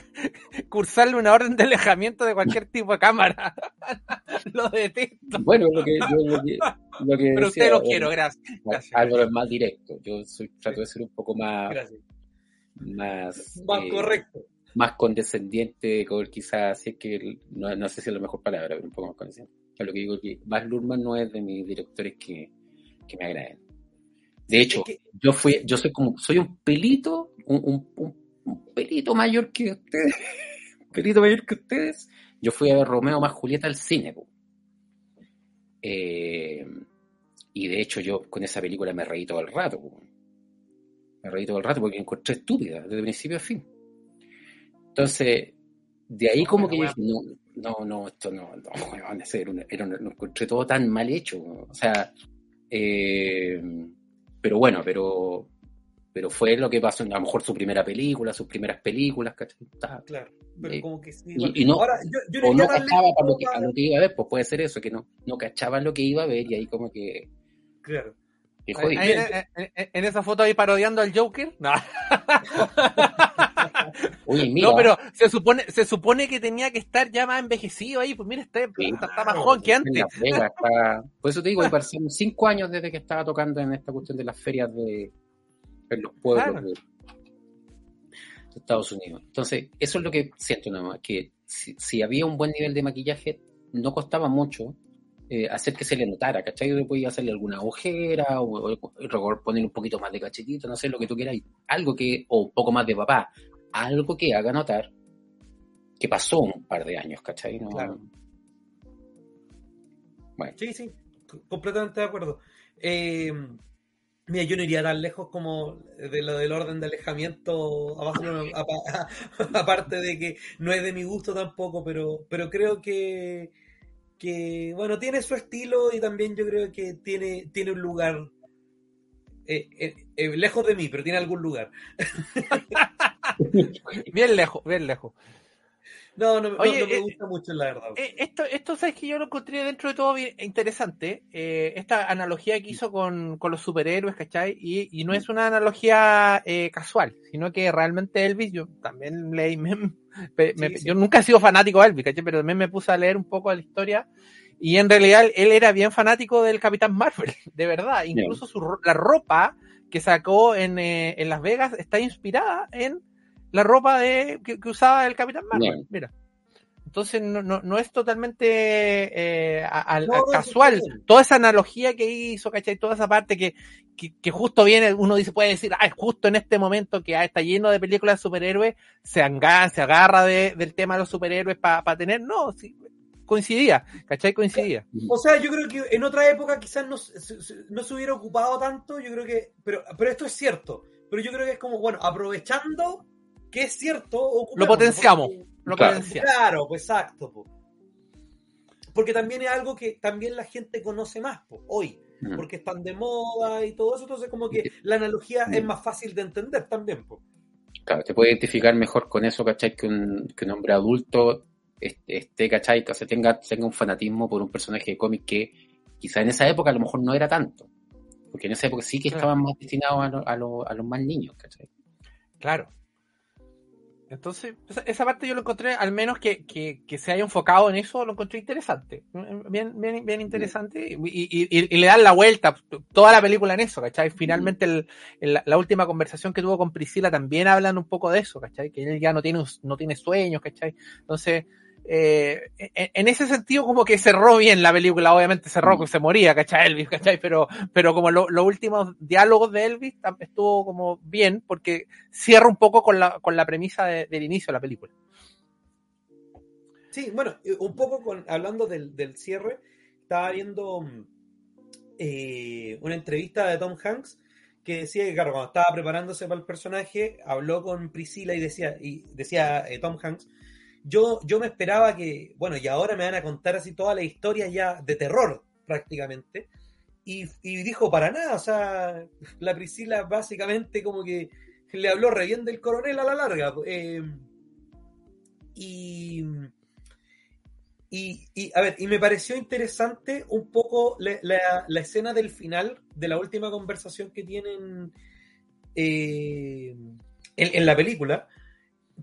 cursarle una orden de alejamiento de cualquier tipo de cámara. lo detesto. Bueno, lo que, yo lo que, lo que Pero decía, usted lo bueno, quiero, gracias. gracias. Álvaro es más directo. Yo soy, trato de ser un poco más, Gracias. Más, Más eh, correcto. más condescendiente, con quizás, si es que no, no sé si es la mejor palabra, pero un poco más condescendiente. Es lo que digo que Baz Luhrmann no es de mis directores que, que me agraden. De hecho, Es que- yo fui, yo soy como, soy un pelito, un, un- un- un pelito mayor que ustedes, un pelito mayor que ustedes. Yo fui a ver Romeo más Julieta al cine. Eh, y de hecho yo con esa película me reí todo el rato, po. Me reí todo el rato porque la encontré estúpida, desde principio a fin. Entonces, de ahí como que yo dije, no, no, no, esto no, no, van a ser, era un, lo encontré todo tan mal hecho, o sea, eh, pero bueno, pero pero fue lo que pasó a lo mejor su primera película, sus primeras películas, ¿cachai? Claro, pero Eh, como que sí. y, y no, Ahora, yo, yo o no cachaba lo, que, a lo que iba a ver, pues puede ser eso, que no, no cachaban lo que iba a ver y ahí como que, Claro. Que Ahí- jodido. ahí- en, en- en esa foto ahí parodiando al Joker. No, mira, no, pero se supone, se supone que tenía que estar ya más envejecido ahí. Pues mira, está, Sí, está- está más joven que antes. Está- por eso te digo, parecen cinco años desde que estaba tocando en esta cuestión de las ferias de en los pueblos Claro. de, de Estados Unidos. Entonces, eso es lo que siento nada más, que si, si había un buen nivel de maquillaje, no costaba mucho eh, hacer que se le notara, ¿cachai? Yo podía hacerle alguna ojera o, o poner un poquito más de cachetito, no sé, lo que tú quieras. Algo que, o un poco más de papá, algo que haga notar que pasó un par de años, ¿cachai? No- Claro. Bueno, Sí, sí, completamente de acuerdo. Eh, mira, yo no iría tan lejos como de lo del orden de alejamiento, aparte de que no es de mi gusto tampoco, pero, pero creo que, que, bueno, tiene su estilo y también yo creo que tiene, tiene un lugar, eh, eh, eh, lejos de mí, pero tiene algún lugar. Bien lejos, bien lejos. No, no, no- Oye, no me eh, gusta mucho, la verdad. Eh, esto, esto sabes que yo lo encontré dentro de todo bien interesante. eh, esta analogía que hizo con, con los superhéroes, ¿cachai? Y, y no es una analogía eh, casual, sino que realmente Elvis, yo también leí, me- me- me- sí. yo nunca he sido fanático de Elvis, ¿cachai? Pero también me puse a leer un poco de la historia. Y en realidad él era bien fanático del Capitán Marvel, de verdad. Incluso su, la ropa que sacó en, eh, en Las Vegas está inspirada en la ropa de, que, que usaba el Capitán Marvel. Bien. Mira. Entonces no, no, no es totalmente eh, a- a- No, casual. Toda esa analogía que hizo, ¿cachai? Toda esa parte que, que, que justo viene, uno dice, puede decir, ah, es justo en este momento que ah, está lleno de películas de superhéroes, se, anga- se agarra de- del tema de los superhéroes para tener, no, sí, coincidía, ¿cachai? Coincidía. O sea, yo creo que en otra época quizás no, no se hubiera ocupado tanto, yo creo que, pero, pero esto es cierto, pero yo creo que es como, bueno, aprovechando que es cierto, Lo ocupémoslo, potenciamos, porque- lo Claro. potenciamos. Claro, pues exacto. po. Porque también es algo que también la gente conoce más po, hoy, Mm. porque están de moda y todo eso, entonces como que la analogía Mm. es más fácil de entender también. po. Claro, te puede identificar mejor con eso, ¿cachai? Que un, que un hombre adulto este, esté, ¿cachai? O sea, tenga, tenga un fanatismo por un personaje de cómic que quizá en esa época a lo mejor no era tanto. Porque en esa época sí que Claro. estaban más destinados a, lo- a, lo- a los más niños, ¿cachai? Claro. Entonces, esa, parte yo lo encontré, al menos que, que, que se haya enfocado en eso, lo encontré interesante. Bien, bien, bien interesante. Y, y- y- le dan la vuelta, toda la película en eso, ¿cachai? Finalmente, la, última conversación que tuvo con Priscila también hablan un poco de eso, ¿cachai? Que él ya no tiene, no tiene sueños, ¿cachai? Entonces, eh, en, en ese sentido, como que cerró bien la película, obviamente cerró, Mm. que se moría, ¿cachai? Elvis, ¿cachai? Pero, pero como lo- los últimos diálogos de Elvis estuvo como bien, porque cierra un poco con la, con la premisa de- del inicio de la película. Sí, bueno, eh, un poco con, hablando del, del cierre, estaba viendo mm, eh, una entrevista de Tom Hanks que decía que, claro, cuando estaba preparándose para el personaje, habló con Priscila y decía, y decía eh, Tom Hanks, yo, yo me esperaba que, bueno, y ahora me van a contar así toda la historia ya de terror, prácticamente. Y, dijo, para nada, o sea, la Priscila básicamente como que le habló re bien del coronel a la larga. eh, y, y, a ver, y me pareció interesante un poco la, escena del final de la última conversación que tienen eh, en la película,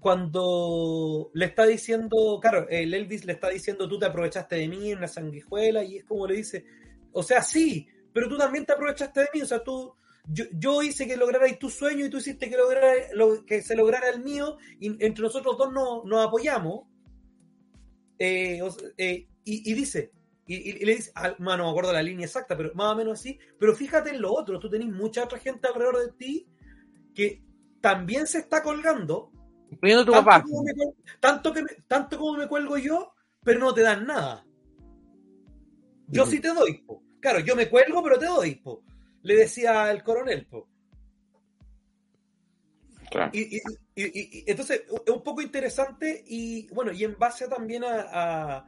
cuando le está diciendo, claro, el Elvis le está diciendo, tú te aprovechaste de mí, una sanguijuela, y es como le dice, o sea, sí, pero tú también te aprovechaste de mí, o sea, tú, yo, yo hice que lograrais tu sueño y tú hiciste que, lograra, lo, que se lograra el mío, y entre nosotros dos nos, nos apoyamos. Eh, eh, y, dice, y le dice, ah, no me acuerdo la línea exacta, pero más o menos así, pero fíjate en lo otro, tú tenés mucha otra gente alrededor de ti que también se está colgando, Incluyendo tu tanto papá. como, me, tanto, que me- tanto como me cuelgo yo, pero no te dan nada. Yo sí te doy, po. Claro, yo me cuelgo, pero te doy, po. Le decía el coronel, po. Claro. Y, y- y- y- entonces es un poco interesante y bueno, y en base también a, a-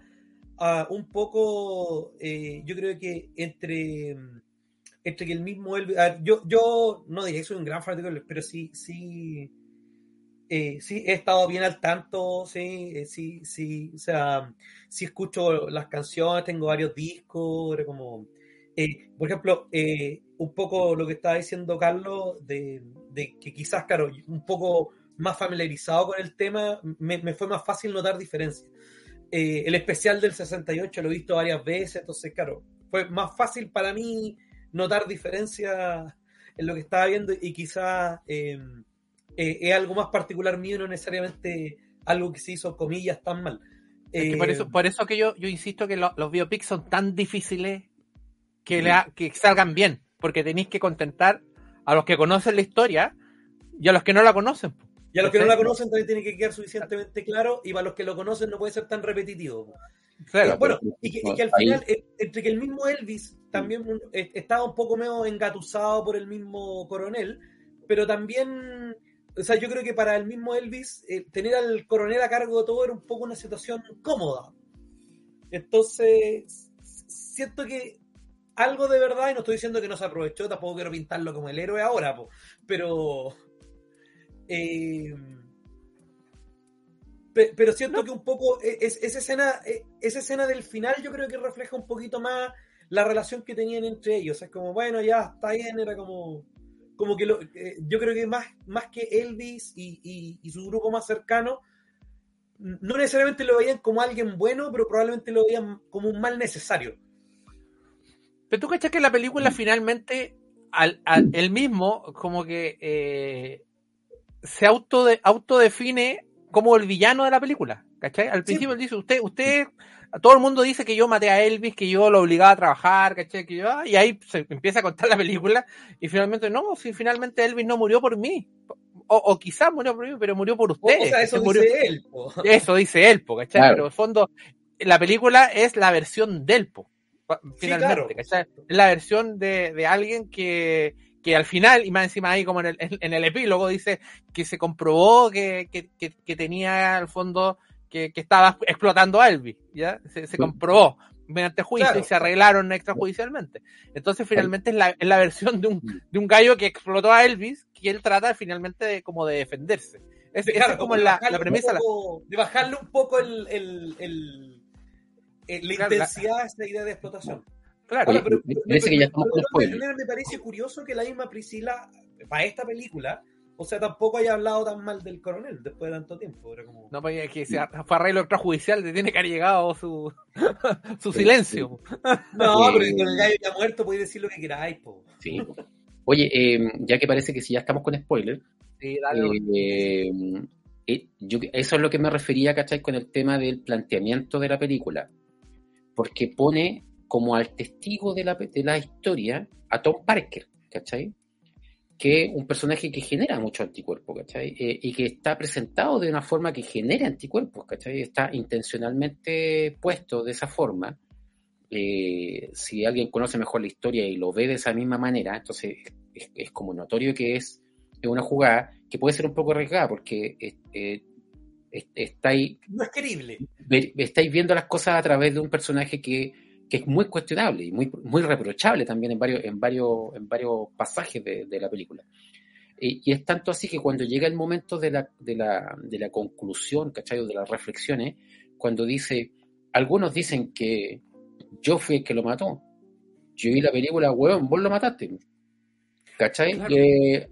a un poco, eh, yo creo que entre, entre que el mismo Elvis, yo, yo no diría que soy un gran fanático, pero sí, sí, eh, sí he estado bien al tanto, sí, eh, sí, sí, o sea, sí escucho las canciones, tengo varios discos, como, eh, por ejemplo, eh, un poco lo que estaba diciendo Carlos, de, de que quizás, claro, un poco más familiarizado con el tema, me, me fue más fácil notar diferencias. Eh, el especial del 68 lo he visto varias veces, entonces, claro, fue más fácil para mí notar diferencias en lo que estaba viendo y quizás eh, es algo más particular mío, no necesariamente algo que se hizo, comillas, tan mal. Es que por Eh, eso, por eso que yo, yo insisto que lo- los biopics son tan difíciles que, le ha- que salgan bien, porque tenéis que contentar a los que conocen la historia y a los que no la conocen. Y a los que no la conocen también tiene que quedar suficientemente claro y para los que lo conocen no puede ser tan repetitivo. Claro. Eh, bueno, y que, y que al final, entre que el mismo Elvis también estaba un poco medio engatusado por el mismo coronel, pero también, o sea, yo creo que para el mismo Elvis, eh, tener al coronel a cargo de todo era un poco una situación cómoda. Entonces, siento que algo de verdad, y no estoy diciendo que no se aprovechó, tampoco quiero pintarlo como el héroe ahora, po, pero... eh, pe- pero siento que un poco e- es, esa escena e- esa escena del final yo creo que refleja un poquito más la relación que tenían entre ellos es como bueno ya está bien era como como que lo- eh, yo creo que más más que Elvis y, y- y su grupo más cercano no necesariamente lo veían como alguien bueno pero probablemente lo veían como un mal necesario Pero tú cachas que la película finalmente, al, al- él mismo, como que eh, se autode- autodefine como el villano de la película. ¿Cachai? Al principio él dice, usted, usted, todo el mundo dice que yo maté a Elvis, que yo lo obligaba a trabajar, ¿cachai? Que yo, ah, y ahí se empieza a contar la película, y finalmente, no, si finalmente Elvis no murió por mí. O, o quizás murió por mí, pero murió por o, usted. o sea eso dice él po. Eso dice él, po, ¿cachai? Claro. Pero en el fondo, la película es la versión del po, finalmente, claro. ¿cachai? Es la versión de, de alguien que, que al final, y más encima ahí como en el, en, en el epílogo, dice que se comprobó que, que, que, que tenía al fondo que, que estaba explotando a Elvis, ¿ya? Se, comprobó mediante juicio Claro. y se arreglaron extrajudicialmente. Entonces finalmente es la, es la versión de un, Mm. de un gallo que explotó a Elvis, que él trata finalmente de, como de defenderse. Es, esa Claro, es como de la, la premisa. la- de bajarle un poco el, el- el- el- la Claro, la- intensidad a esta idea de explotación. Claro, Oye, Ahora, pero- me pero- parece que ya pero- estamos con pero- spoiler. pero me parece curioso que la misma Priscila, para esta película, o sea, tampoco haya hablado tan mal del coronel después de tanto tiempo. Era como... No, pues es que se fue arreglo extrajudicial, le tiene que haber llegado su, su silencio. No, Eh, pero con el gallo ya muerto podéis decir lo que queráis, po. Sí. Oye, eh, ya que parece que si ya estamos con spoiler, Sí, dale. eh, eh, yo, eso es lo que me refería, ¿cachai? Con el tema del planteamiento de la película. Porque pone como al testigo de la, de la historia a Tom Parker, ¿cachai? Que es un personaje que genera mucho anticuerpo, ¿cachai? Eh, y que está presentado de una forma que genera anticuerpos, ¿cachai? Está intencionalmente puesto de esa forma. Eh, si alguien conoce mejor la historia y lo ve de esa misma manera, entonces es, es como notorio que es, es una jugada que puede ser un poco arriesgada porque eh, eh, est- estáis, No es querible. estáis viendo las cosas a través de un personaje que, que es muy cuestionable y muy, muy reprochable también en varios, en varios, en varios pasajes de, de la película. Y, y es tanto así que cuando llega el momento de la, de la, de la conclusión, ¿cachai? De las reflexiones, cuando dice, algunos dicen que yo fui el que lo mató. Yo vi la película, weón, vos lo mataste. ¿Cachai? Claro. Eh,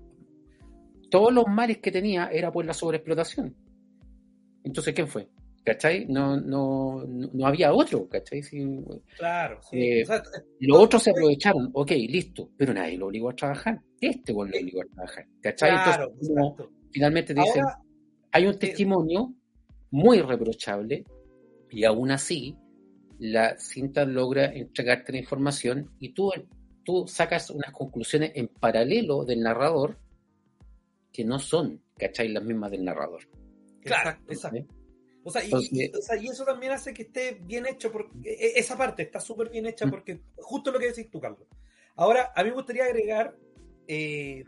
todos los males que tenía era por la sobreexplotación. Entonces, ¿quién fue? ¿Cachai? No, no, no, había otro, ¿cachai? Si- Claro, sí. Eh, O sea, los otros se aprovecharon, ok, listo, pero nadie lo obligó a trabajar. Este weón lo obligó a trabajar. ¿Cachai? claro, Entonces, como finalmente dicen, Ahora, hay un testimonio muy reprochable y aún así la cinta logra entregarte la información y tú, tú sacas unas conclusiones en paralelo del narrador que no son, ¿cachai? Las mismas del narrador. claro, Exacto. exacto. ¿eh? O sea, y, Entonces- y- o sea, y eso también hace que esté bien hecho, porque e- esa parte está súper bien hecha, Mm. porque justo lo que decís tú, Carlos. Ahora, a mí me gustaría agregar, eh,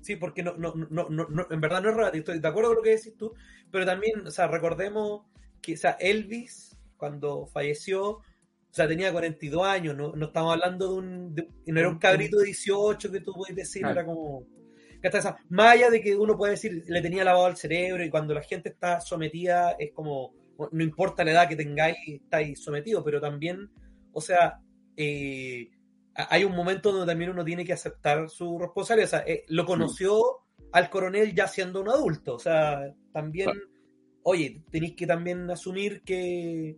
Sí, porque no, no, no, no, en verdad no es relativo, estoy de acuerdo con lo que decís tú, pero también, o sea, recordemos que, o sea, Elvis, cuando falleció, o sea, tenía 42 años, no, no estamos hablando de un, no era un cabrito de 18 que tú puedes decir, era como, más allá de que uno puede decir, le tenía lavado el cerebro y cuando la gente está sometida es como, no importa la edad que tengáis, estáis sometidos, pero también, o sea, eh, hay un momento donde también uno tiene que aceptar su responsabilidad. O sea, eh, lo conoció al coronel ya siendo un adulto. O sea, también, oye, tenéis que también asumir que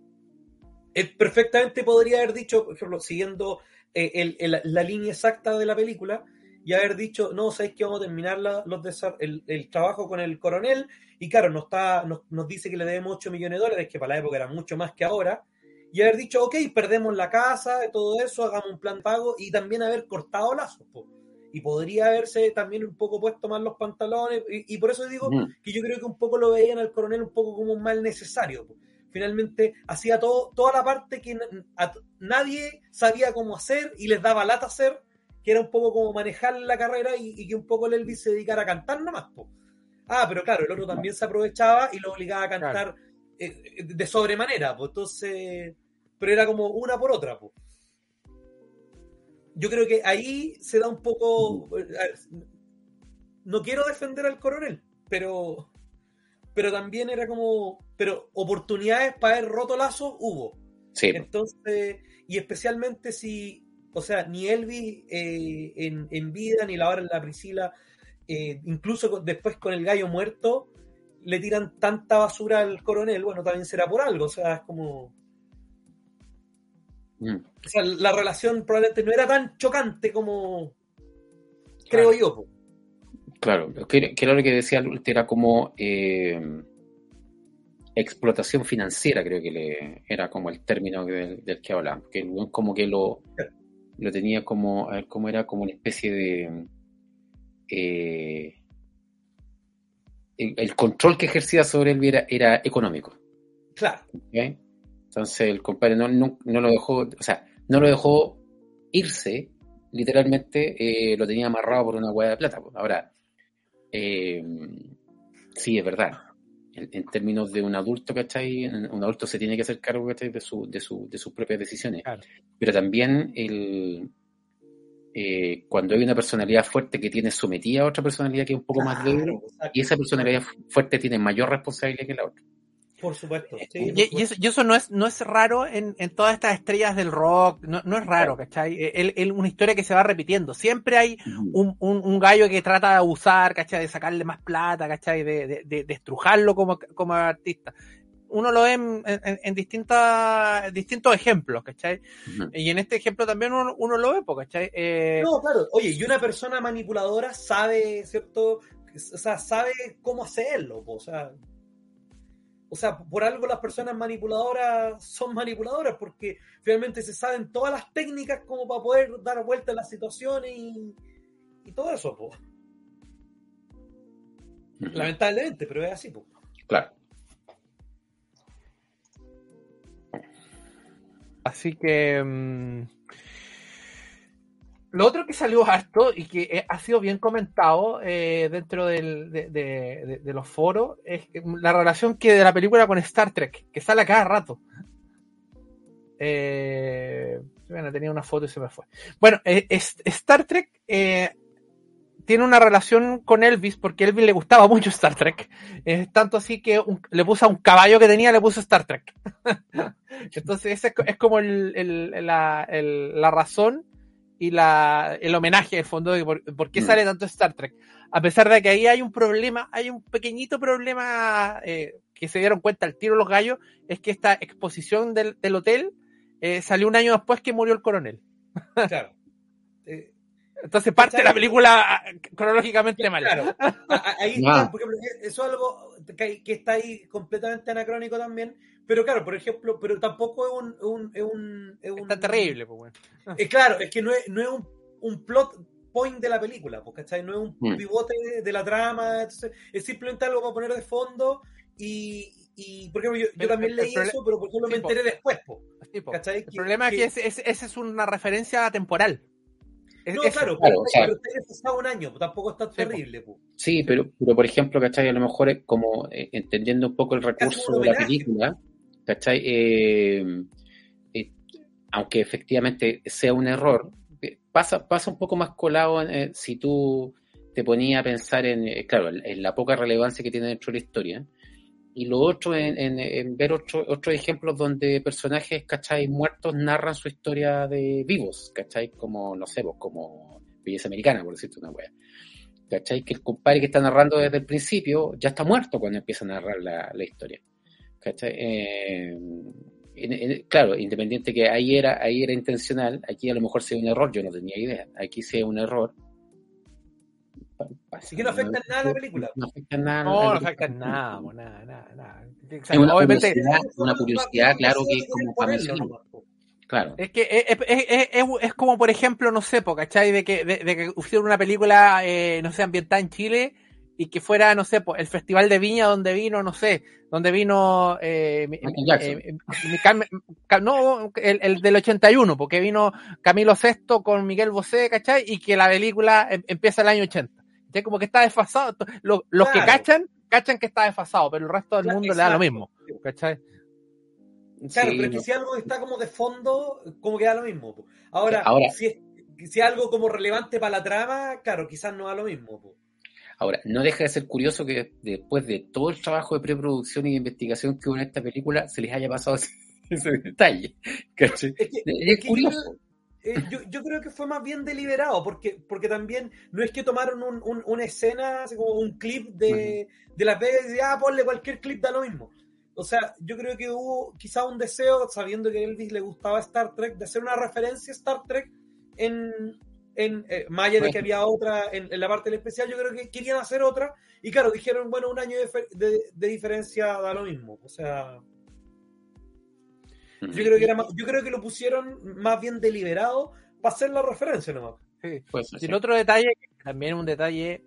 él perfectamente podría haber dicho, por ejemplo, siguiendo eh, la línea exacta de la película, y haber dicho, no, sabéis que vamos a terminar los el, trabajo con el coronel, y claro, nos, está, nos, nos dice que le debemos 8 millones de dólares, que para la época era mucho más que ahora, y haber dicho, ok, perdemos la casa, todo eso, hagamos un plan pago y también haber cortado lazos. Y podría haberse también un poco puesto más los pantalones. Y, por eso digo que yo creo que un poco lo veían al coronel un poco como un mal necesario. Finalmente hacía todo, toda la parte que nadie sabía cómo hacer y les daba lata hacer, que era un poco como manejar la carrera y, que un poco el Elvis se dedicara a cantar nomás. Ah, pero claro, el otro también se aprovechaba y lo obligaba a cantar eh, de sobremanera. Pues entonces pero era como una por otra. Yo creo que ahí se da un poco... no quiero defender al coronel, pero, pero también era como... Pero oportunidades para haber roto lazos hubo. Sí. Entonces, y especialmente si, o sea, ni Elvis eh, en, vida, ni la hora en la Priscila, eh, incluso después con el gallo muerto, le tiran tanta basura al coronel, bueno, también será por algo, o sea, es como... Mm. O sea, la relación probablemente no era tan chocante como creo yo. Claro, que, era lo que decía era como eh, explotación financiera, creo que le, era como el término del, que hablaba, que como que lo, lo tenía como, a ver cómo era, como una especie de... Eh, el, control que ejercía sobre él era, era económico. Claro. Entonces el compadre no, no, lo dejó, o sea, no lo dejó irse, literalmente eh, lo tenía amarrado por una hueá de plata. Ahora, eh, sí, es verdad. En, términos de un adulto, ¿cachai? Un adulto se tiene que hacer cargo, De, su, de, su, de sus propias decisiones. Pero también el, eh, cuando hay una personalidad fuerte que tiene sometida a otra personalidad que es un poco más débil, y esa personalidad fuerte tiene mayor responsabilidad que la otra. Por supuesto. y, eso, no es, no es raro en, todas estas estrellas del rock, no, no es raro, ¿cachai? Es una historia que se va repitiendo. Siempre hay un, un, gallo que trata de abusar, ¿cachai? De sacarle más plata, ¿cachai? De, de, de, estrujarlo como, como artista. Uno lo ve en, en, distintas, distintos ejemplos, ¿cachai? Y en este ejemplo también uno, uno lo ve, ¿cachai? Eh... No, claro. Oye, y una persona manipuladora sabe, ¿cierto? O sea, sabe cómo hacerlo, o sea, o sea, por algo las personas manipuladoras son manipuladoras, porque finalmente se saben todas las técnicas como para poder dar vuelta a las situaciones y, todo eso, pues. Lamentablemente, pero es así, pues. Claro. Así que. Mm, lo otro que salió harto y que eh, ha sido bien comentado eh, dentro de, los foros es la relación que de la película con Star Trek, que sale a cada rato. Eh, bueno, tenía una foto y se me fue. Bueno, Star Trek tiene una relación con Elvis porque Elvis le gustaba mucho Star Trek. tanto así que le puso a un caballo que tenía, le puso Star Trek. Entonces, esa es, como la razón y la, el homenaje, el fondo, de por, qué mm. sale tanto Star Trek. A pesar de que ahí hay un problema, hay un pequeñito problema eh, que se dieron cuenta al tiro los gallos, es que esta exposición del, del hotel eh, salió un año después que murió el coronel. Claro. Eh, Entonces parte de la película ah, cronológicamente mal. Claro. Ahí, por ejemplo, eso es algo que, que está ahí completamente anacrónico también, pero claro, por ejemplo, pero tampoco es un... un, es un, es Está terrible, pues bueno. Es claro, es que no es, no es un, un plot point de la película, pues, ¿cachai? No es un mm. pivote de, la trama, es simplemente algo para poner de fondo y, y por ejemplo, yo, también leí eso, pero por ejemplo me enteré después, ¿cachai? El problema es que esa es una referencia temporal. No, es- claro, claro, o sea- pero pasado un año, tampoco está terrible. po. Sí, pero, pero por ejemplo, ¿cachai? A lo mejor es como eh, entendiendo un poco el recurso un de la película, ¿cachai? Eh, eh, aunque efectivamente sea un error, eh, pasa, pasa un poco más colado eh, si tú te ponías a pensar en, eh, claro, en, la poca relevancia que tiene dentro de la historia. Y lo otro, en, en- en ver otro- otros ejemplos donde personajes, ¿cachai? Muertos narran su historia de vivos, ¿cachai? Como, no sé, pues, como belleza americana, por decirte una wea. ¿Cachai? Que el compadre que está narrando desde el principio ya está muerto cuando empieza a narrar la, la historia. ¿Cachai? Eh, en- en- claro, independiente que ahí era, ahí era intencional, aquí a lo mejor sea un error, yo no tenía idea. Aquí sea un error. Así que no afecta nada la película. No afecta nada. No, no la- afecta nada, nada, nada, nada. Es una obviamente, curiosidad, una curiosidad, claro que es como para. Claro. Es que es, es- es- es- es como, por ejemplo, no sé, ¿cachai? De que, de, de que hicieron una película, eh, no sé, ambientada en Chile y que fuera, no sé, el Festival de Viña donde vino, no sé, donde vino... Eh, eh, Ca- no, el, el del 81, porque vino Camilo VI con Miguel Bosé, ¿cachai? Y que la película em- empieza el año 80. ¿Cachai? Como que está desfasado. Los, los que cachan, cachan que está desfasado, pero el resto del Claro, mundo le da lo mismo, ¿cachai? Claro, Sí, pero es que no. si algo está como de fondo, como que da lo mismo. po. Ahora, Ahora- si es si algo como relevante para la trama, claro, quizás no da lo mismo. po. Ahora, no deja de ser curioso que después de todo el trabajo de preproducción y de investigación que hubo en esta película, se les haya pasado ese, ese detalle. Es que, Es que curioso. yo, eh, yo, yo creo que fue más bien deliberado, porque, porque también no es que tomaron un- un- una escena, así como un clip de, de Las Vegas y decían, ah, ponle cualquier clip, da lo mismo. O sea, yo creo que hubo quizá un deseo, sabiendo que a Elvis le gustaba Star Trek, de hacer una referencia a Star Trek en, en eh, más allá de que había otra en, en la parte del especial, yo creo que querían hacer otra, y claro, dijeron, bueno, un año de, de- de diferencia da lo mismo. O sea, yo creo que era más- yo creo que lo pusieron más bien deliberado para hacer la referencia nomás. Sí. Puede ser, Y sí. el otro detalle, también un detalle,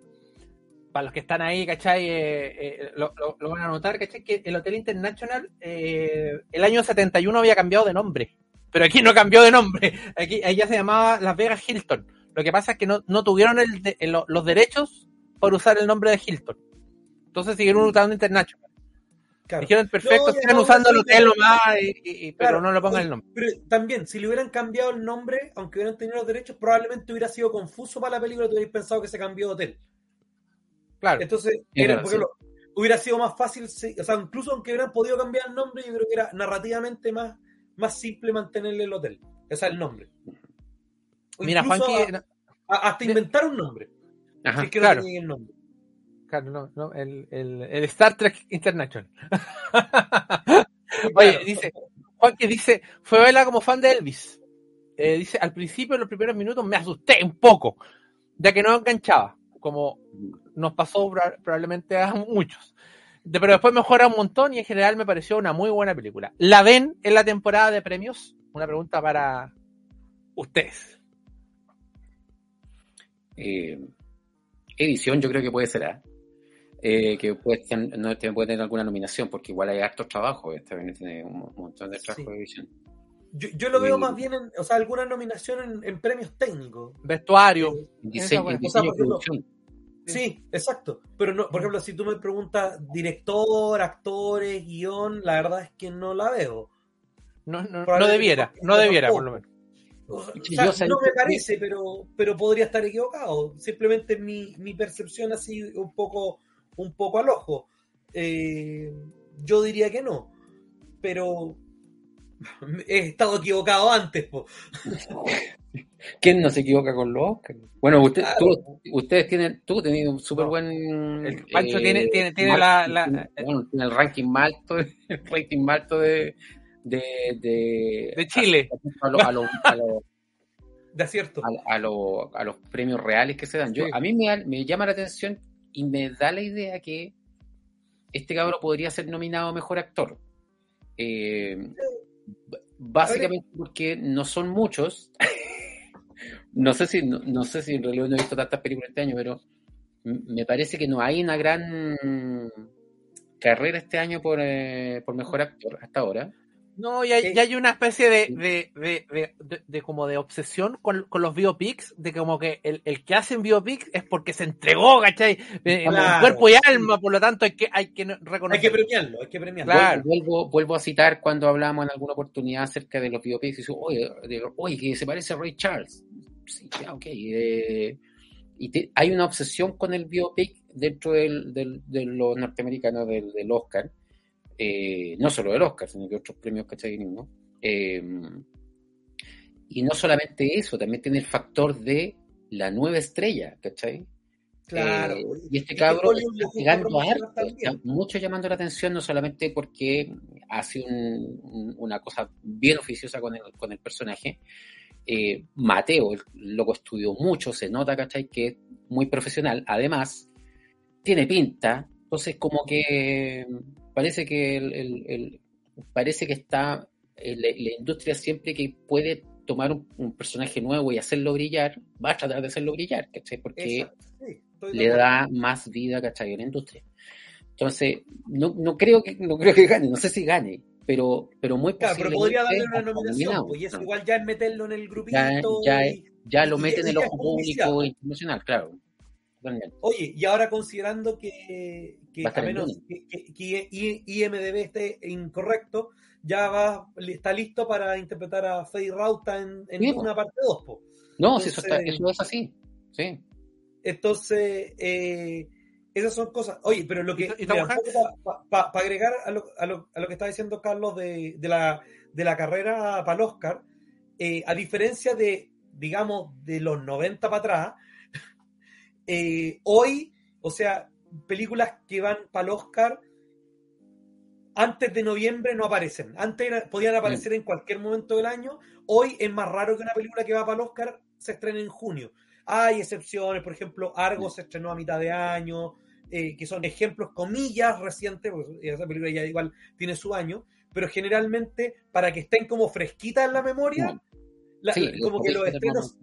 para los que están ahí, ¿cachai? Eh, eh, lo, lo- lo van a notar, ¿cachai? Que el Hotel International, eh, el año 71 había cambiado de nombre. Pero aquí no cambió de nombre. Aquí ya se llamaba Las Vegas Hilton. Lo que pasa es que no, no tuvieron el de- el- los derechos por usar el nombre de Hilton. Entonces siguieron usando International. Claro. Dijeron, perfecto, No, usando el sí, hotel pero- nomás, y- y- y- pero no le pongan el nombre. Pero también, si le hubieran cambiado el nombre, aunque hubieran tenido los derechos, probablemente hubiera sido confuso para la película, te hubierais pensado que se cambió de hotel. Claro. Entonces, era- claro, hubiera sido más fácil, o sea, incluso aunque hubieran podido cambiar el nombre, yo creo que era narrativamente más, más simple mantenerle el hotel, o sea, el nombre. Mira, Juanqui, a- a- hasta inventar un nombre, Ajá. si que claro. tenía el nombre. Claro, no, no, el, el, el Star Trek International. Oye, Claro. dice, Juan que dice, fue a verla como fan de Elvis. Eh, dice, al principio, en los primeros minutos, me asusté un poco, ya que no enganchaba, como nos pasó proba- probablemente a muchos. De- pero después mejora un montón y en general me pareció una muy buena película. ¿La ven en la temporada de premios? Una pregunta para ustedes. Eh, edición yo creo que puede ser A. Eh, que puede, ten- no, te- puede tener alguna nominación, porque igual hay hartos trabajos. Esta vez tiene un mo- montón de trabajo Sí. de edición. Yo, yo lo veo más bien en, o sea, alguna nominación en, en premios técnicos. Vestuario. En Esa diseño, O sea, ejemplo, producción. Sí, exacto. Pero no, por ejemplo, si tú me preguntas director, actores, guion, la verdad es que no la veo. No, no, no debiera, no debiera, por lo menos. O sea, yo no me parece, pero, pero podría estar equivocado. Simplemente mi, mi percepción así un poco, un poco al ojo. Eh, yo diría que no. Pero he estado equivocado antes. po. ¿Quién no se equivoca con los Oscars? Bueno, usted, Claro. tú- ustedes tienen, tú tenías un súper buen. El Pancho eh, tiene- tiene- tiene mar- la- la- tiene- bueno, tiene el ranking más alto, el rating más alto de. De, de, De Chile. A, lo- a lo- a lo- De acierto. a, a lo- a los premios reales que se dan. Yo, Sí. A mí me, llama la atención y me da la idea que este cabrón podría ser nominado mejor actor. Eh, básicamente porque no son muchos. no sé si no, no sé si en realidad no he visto tantas películas este año, pero me parece que no hay una gran carrera este año por, eh, por mejor actor hasta ahora. No, y hay, Eh, y hay una especie de, de, de, de- de- de como de obsesión con, con los biopics, de como que el, el que hace un biopic es porque se entregó, ¿cachai? Eh, en Claro, cuerpo y sí. alma, por lo tanto hay que, hay que Hay reconocer. que premiarlo, hay que premiarlo. Claro. Vuelvo, vuelvo a citar cuando hablamos en alguna oportunidad acerca de los biopics y dice, oye, oye, que se parece a Ray Charles. Sí, ya, ok. eh, y te- hay una obsesión con el biopic dentro del, del- de los norteamericanos del, del Oscar. Eh, no solo del Oscar, sino de otros premios, ¿cachai? ¿no? Eh, y no solamente eso, también tiene el factor de la nueva estrella, ¿cachai? Claro. Eh, y este que le está pegando promocionar harto, mucho llamando la atención, no solamente porque hace un- un- una cosa bien oficiosa con el, con el personaje. Eh, Mateo, el loco estudió mucho, se nota, ¿cachai? Que es muy profesional. Además, tiene pinta, entonces como que parece que el, el- el- parece que está eh, la, industria siempre que puede tomar un, un personaje nuevo y hacerlo brillar, va a tratar de hacerlo brillar, ¿cachai? Porque sí, le da más vida, ¿cachai? a la industria. Entonces, no, no creo que no creo que gane, no sé si gane, pero, pero muy Claro, pero podría darle una nominación, pues, y eso No, igual ya es meterlo en el grupito. Ya- ya y- ya lo y- mete en y el ya es ojo público internacional, claro. Totalmente. Oye, y ahora considerando que, que a menos que, que- que I- IMDB esté incorrecto, ya va, está listo para interpretar a Faye Rauta en, en Sí, po. una parte 2. po. No, si eso, está, Entonces- eso es así. Sí. Entonces, eh, esas son cosas. Oye, pero lo que. ¿Y- y Tom Para agregar a lo, a, lo, a lo que está diciendo Carlos de, de la, de la carrera para el Oscar, eh, a diferencia de, digamos, de los 90 para atrás, eh, hoy, o sea, películas que van para el Oscar antes de noviembre no aparecen. Antes era- podían aparecer en cualquier momento del año. Hoy es más raro que una película que va para el Oscar se estrene en junio. Hay excepciones, por ejemplo, Argo se estrenó a mitad de año, eh, que son ejemplos, comillas, recientes, porque esa película ya igual tiene su año, pero generalmente para que estén como fresquitas en la memoria, la- Sí, como que los estrenos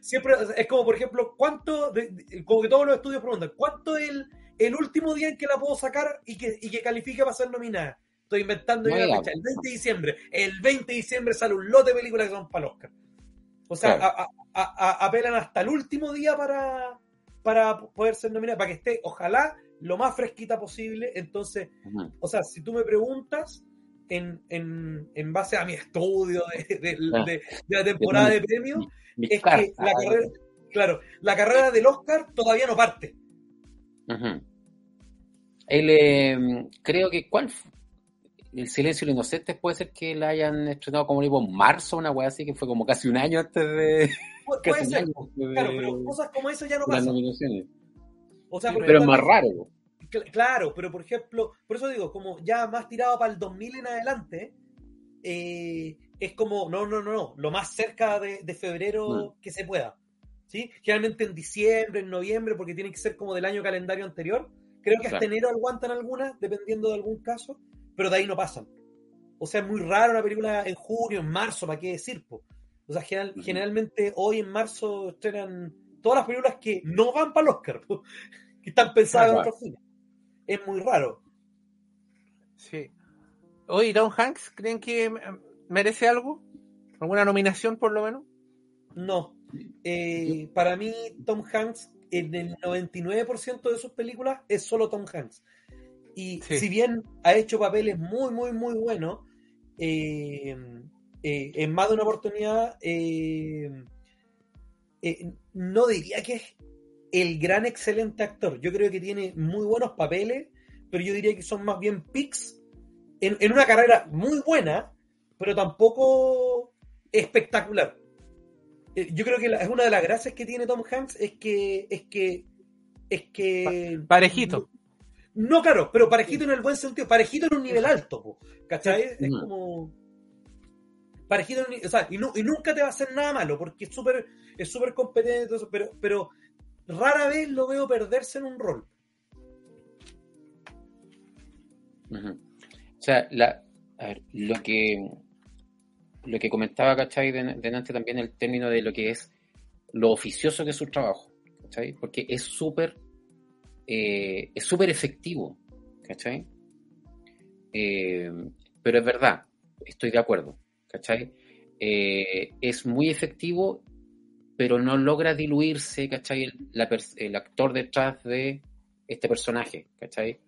siempre es como por ejemplo cuánto de- de- como que todos los estudios preguntan cuánto es el, el último día en que la puedo sacar y que, y que califique para ser nominada estoy inventando la fecha el 20 de diciembre el 20 de diciembre sale un lote de películas que son para el Oscar. O sea Claro. a- a- a- apelan hasta el último día para para poder ser nominada para que esté ojalá lo más fresquita posible. Entonces o sea si tú me preguntas en, en, en base a mi estudio de, de- Ah. de- de la temporada de premios es cartas. que la carrera, claro, la carrera del Oscar todavía no parte. El, eh, creo que cuál el silencio de los inocentes puede ser que la hayan estrenado como tipo en marzo, una wea así que fue como casi un año antes de Pu- puede ser, año claro, pero cosas como eso ya no las pasan. nominaciones. O sea, Sí, porque Pero es más raro. Cl- Claro, pero por ejemplo, por eso digo, como ya más tirado para el 2000 en adelante, eh, es como, no, no, no, no, lo más cerca de, de febrero que se pueda. ¿sí? Generalmente en diciembre, en noviembre, porque tiene que ser como del año calendario anterior. Creo que hasta Claro. enero aguantan algunas, dependiendo de algún caso, pero de ahí no pasan. O sea, es muy raro una película en junio, en marzo, ¿para qué decir? po? O sea, general- generalmente hoy en marzo estrenan todas las películas que no van para el Oscar, po, que están pensadas en Claro. otros cines. Es muy raro. Sí. Oye, Tom Hanks, ¿creen que merece algo? ¿Alguna nominación por lo menos? No. Eh, para mí, Tom Hanks, en el 99% de sus películas, es solo Tom Hanks. Y Sí. si bien ha hecho papeles muy, muy, muy buenos, eh, eh, en más de una oportunidad, no diría que es el gran excelente actor. Yo creo que tiene muy buenos papeles, pero yo diría que son más bien pics en, en una carrera muy buena, pero tampoco espectacular. Eh, Yo creo que la- es una de las gracias que tiene Tom Hanks es que es que es que Parejito. no, claro, pero parejito en el buen sentido, parejito en un nivel alto, po, ¿cachai? Es Mm. como parejito, en un o sea, y, nu- y nunca te va a hacer nada malo porque es súper es súper competente, pero pero rara vez lo veo perderse en un rol. O sea, la, a ver, lo que lo que comentaba, ¿cachai? De, delante también el término de lo que es lo oficioso que es su trabajo, ¿cachai? Porque es súper eh, es súper efectivo, ¿cachai? Eh, pero es verdad, estoy de acuerdo, ¿cachai? Eh, es muy efectivo, pero no logra diluirse, ¿cachai? El, el actor detrás de este personaje, ¿cachai?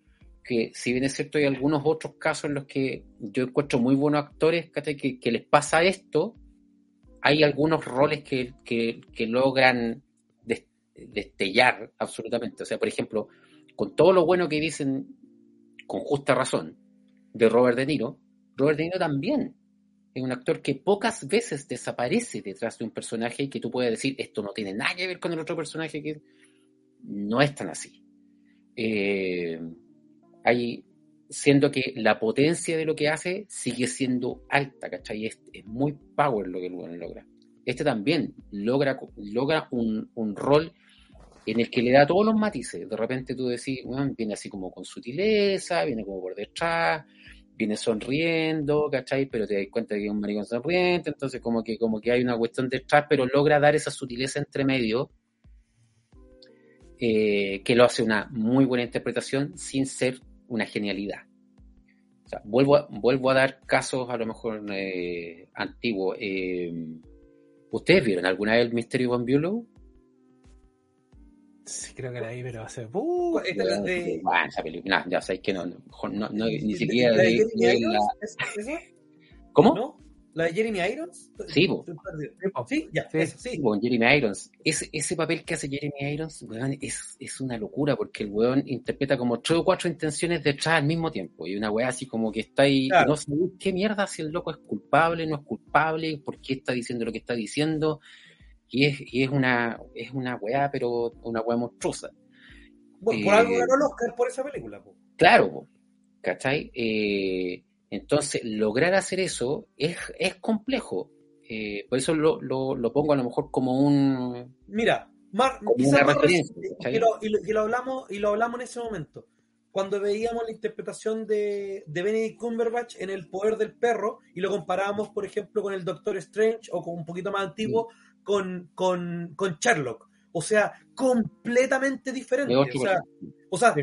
Que si bien es cierto, hay algunos otros casos en los que yo encuentro muy buenos actores, ¿cachai? Que, que les pasa esto, hay algunos roles que, que- logran des- destellar absolutamente. O sea, por ejemplo, con todo lo bueno que dicen, con justa razón, de Robert De Niro, Robert De Niro también es un actor que pocas veces desaparece detrás de un personaje que tú puedes decir, esto no tiene nada que ver con el otro personaje, que no es tan así. Eh, hay, siendo que la potencia de lo que hace sigue siendo alta, ¿cachai? Es, muy power lo que logra. Este también logra, logra un, un rol en el que le da todos los matices. De repente tú decís, bueno, viene así como con sutileza, viene como por detrás, viene sonriendo, ¿cachai? Pero te das cuenta de que es un maricón sonriente, entonces como que, como que hay una cuestión detrás, pero logra dar esa sutileza entre medio, eh, que lo hace una muy buena interpretación sin ser una genialidad. Vuelvo a, vuelvo a dar casos a lo mejor eh, antiguos. Eh, ¿Ustedes vieron alguna vez el Misterio Van Bulow? Sí, creo que era ahí, pero hace. Uh, Esta es la de- Bueno, esa película, no, ya sabéis que no, no, no, no, ni siquiera ¿La de de- Irons? la- ¿Es- es esa? ¿Cómo? ¿No? ¿La de Jeremy Irons? Sí. Sí, ya, Sí. esa, sí. Con Jeremy Irons. Ese, ese papel que hace Jeremy Irons, weón, es, es una locura porque el weón interpreta como tres o cuatro intenciones detrás al mismo tiempo. Y una weá así como que está ahí, Claro. no sé qué mierda si el loco es culpable, no es culpable, por qué está diciendo lo que está diciendo. Y es, y es una, es una weá, pero una weá monstruosa. Bueno, por Eh, algo ganó el Oscar por esa película. po. Claro, po, ¿cachai? Eh, entonces, lograr hacer eso es, es complejo. Eh, por eso lo, lo, lo pongo a lo mejor como un... Mira, Mar, Como quizás una lo, y, lo, y lo hablamos, y lo hablamos en ese momento. Cuando veíamos la interpretación de, de Benedict Cumberbatch en El Poder del Perro y lo comparábamos, por ejemplo, con el Doctor Strange o con un poquito más antiguo, con, con, con Sherlock. O sea, completamente diferente. O sea, o sea.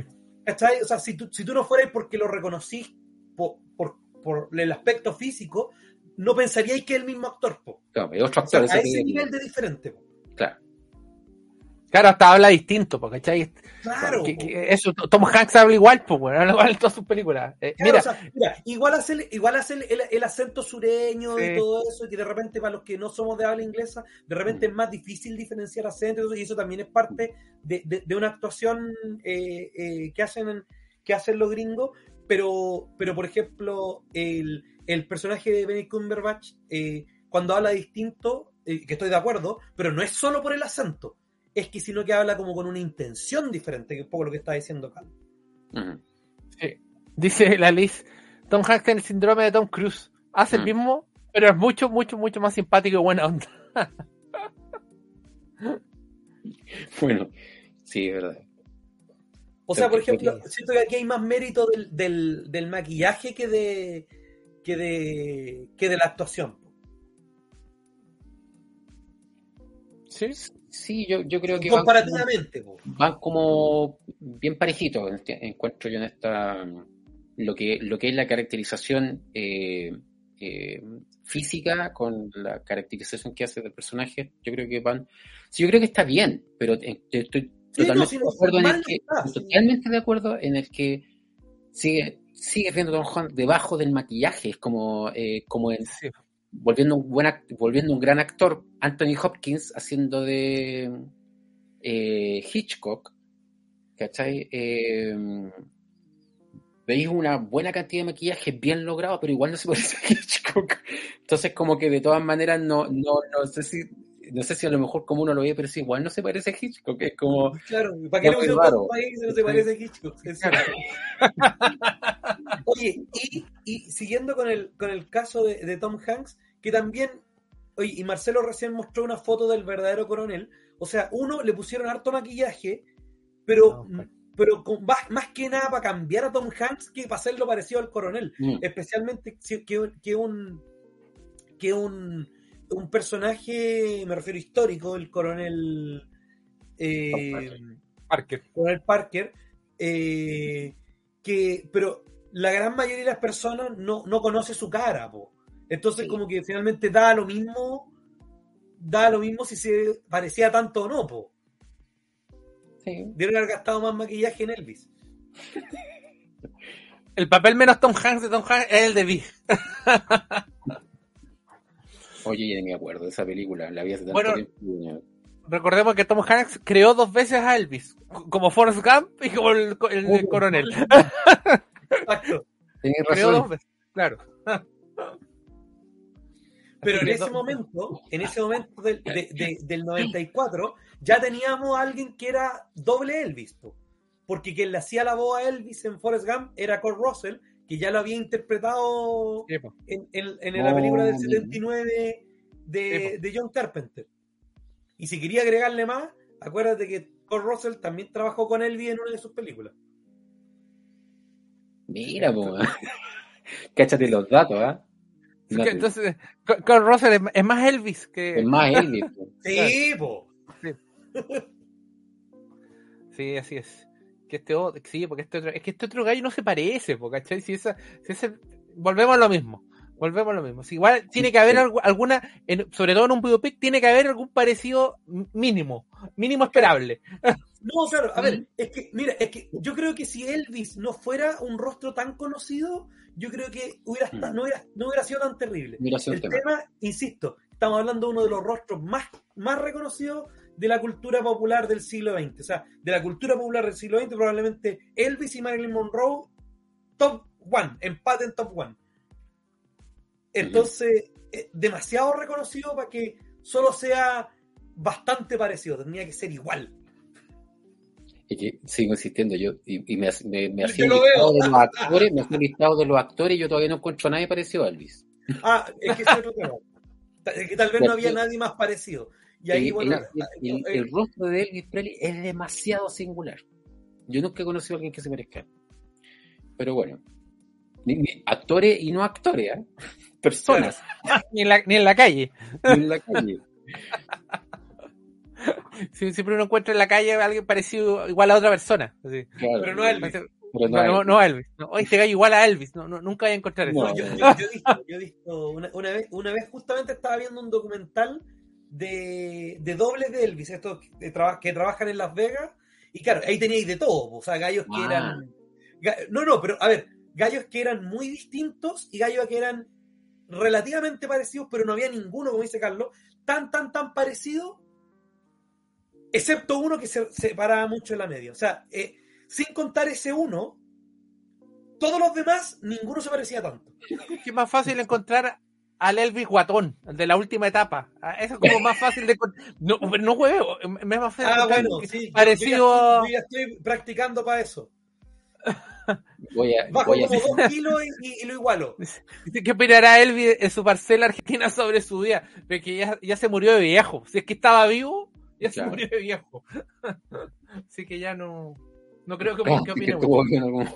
O sea, si tú, si tú no fueras porque lo reconocís por, por, por el aspecto físico, no pensaríais que es el mismo actor. po. Claro, otro O sea, actor. a ese nivel de diferente. po. Claro. Claro, hasta habla distinto, po, ¿cachai? Claro. Que- que eso, Tom Hanks habla igual, pues, bueno, habla igual en todas sus películas. Eh, Claro, mira, o sea, mira, igual hace, el- igual hace el, el- el acento sureño Sí. y todo eso, y que de repente para los que no somos de habla inglesa, de repente es más difícil diferenciar acentos, y eso también es parte de, de- de una actuación eh, eh, que, hacen, que hacen los gringos, pero, pero por ejemplo, el, el personaje de Benny Cumberbatch, eh, cuando habla distinto, eh, que estoy de acuerdo, pero no es solo por el acento, que sino que habla como con una intención diferente, que es un poco lo que está diciendo Carlos. Ujú. dice la Liz, Tom Hanks tiene el síndrome de Tom Cruise. Hace el Mm. mismo, pero es mucho, mucho, mucho más simpático y buena onda. Bueno, sí, es verdad. O sea, por ejemplo, siento que aquí hay más mérito del, del, del maquillaje que de, que de que de la actuación. Sí. Sí, yo, yo creo que van como, Comparativamente. van como bien parejitos, en encuentro yo en esta lo que, lo que es la caracterización eh, eh, física con la caracterización que hace del personaje, yo creo que van, sí, yo creo que está bien, pero estoy Sí, no, totalmente de no, acuerdo en el que, totalmente de acuerdo en el que sigue, sigue viendo Tom Holland debajo del maquillaje, es como, eh, como en, Sí. Volviendo un buen volviendo un gran actor, Anthony Hopkins haciendo de eh, Hitchcock, ¿cachai? Eh, veis una buena cantidad de maquillaje bien logrado, pero igual no se parece a Hitchcock. Entonces, como que de todas maneras, no, no, no sé si, no sé si a lo mejor como uno lo ve, pero sí, igual no se parece a Hitchcock. Es como, Claro, ¿para qué si no se parece a Hitchcock? Oye, y, y siguiendo con el, con el caso de, de Tom Hanks, que también, oye, y Marcelo recién mostró una foto del verdadero coronel, o sea, uno le pusieron harto maquillaje, pero, No, pues. pero con, más, más que nada para cambiar a Tom Hanks que para hacerlo parecido al coronel. mm, especialmente que, que un que un, un personaje, me refiero histórico, el coronel eh, Parker. coronel Parker, eh, que pero la gran mayoría de las personas no, no conoce su cara, po. Entonces, Sí. como que finalmente da lo mismo, da lo mismo si se parecía tanto o no, po. Sí. Dieron haber gastado más maquillaje en Elvis. El papel menos Tom Hanks de Tom Hanks es el de Big. Oye, ya ni me acuerdo de esa película, la vi hace tanto Bueno, tiempo. Recordemos que Tom Hanks creó dos veces a Elvis, como Forrest Gump y como el, el- el Oh. coronel. Exacto. Creó razón. dos veces, claro. Pero en ese momento, en ese momento del, de- de- del 94, ya teníamos a alguien que era doble Elvis, po. porque quien le hacía la voz a Elvis en Forrest Gump era Kurt Russell, que ya lo había interpretado en, en- en la película del Oh, 79 de, de John Carpenter. Y si quería agregarle más, acuérdate que Kurt Russell también trabajó con Elvis en una de sus películas. Mira, po. Cáchate los datos, ¿ah? Es No que te- Entonces, con Russell es, es más Elvis que. Es más Elvis. po. Sí, po. Sí, así es. Que este otro, sí, porque este otro, es que este otro gallo no se parece, po, ¿cachai? Si esa, si ese, volvemos a lo mismo. Volvemos a lo mismo. Si igual tiene que haber alguna, en- sobre todo en un biopic, tiene que haber algún parecido mínimo, mínimo esperable. No, claro, a ver, es que, mira, es que yo creo que si Elvis no fuera un rostro tan conocido, yo creo que hubiera Mm. no, hubiera, no hubiera sido tan terrible. El tema. tema, insisto, estamos hablando de uno de los rostros más, más reconocidos de la cultura popular del siglo XX. O sea, de la cultura popular del siglo XX, probablemente Elvis y Marilyn Monroe, top one, empate en top one. Entonces, es demasiado reconocido para que solo sea bastante parecido, tendría que ser igual. Es que sigo insistiendo yo y, y me, me, me hacía un listado veo. de los actores, me hacía un listado de los actores y yo todavía no encuentro a nadie parecido a Elvis. Ah, es que es otro tema. Es que tal vez no había nadie más parecido. Y ahí, el, bueno, el- el- eh, el rostro de Elvis Presley es demasiado singular. Yo nunca he conocido a alguien que se parezca. Pero bueno, actores y no actores, ¿eh? Personas Ni en la, ni en la calle. en la calle. Si- Siempre uno encuentra en la calle a alguien parecido igual a otra persona. así. Claro, Pero no a Elvis. pero No, no a no, Elvis. no a Elvis. No, Oye, este gallo igual a Elvis. No, no, nunca voy a encontrar eso. No. yo, he visto, yo he visto una, una vez, una vez justamente estaba viendo un documental de, de dobles de Elvis, estos que, traba- que trabajan en Las Vegas, y claro, ahí teníais de todo, o sea, gallos que Ah. eran... no, no, pero a ver, gallos que eran muy distintos y gallos que eran relativamente parecidos, pero no había ninguno, como dice Carlos, tan, tan, tan parecido, excepto uno que se separaba mucho en la media. O sea, eh, sin contar ese uno, todos los demás, ninguno se parecía tanto. es más fácil encontrar al Elvis guatón, el de la última etapa. Ah, Eso es como más fácil de encontrar. No, no juego, es más fácil Ah, bueno, sí. parecido yo, a- ya estoy, yo ya estoy practicando para eso. Voy a, Bajo voy a como dos kilos y, y- y lo igualo. ¿Qué opinará Elvis en su parcela argentina sobre su vida? Porque ya, ya se murió de viejo. Si es que estaba vivo, ya se murió de viejo. Así que ya no. No creo que, Ah, que opine bien algún-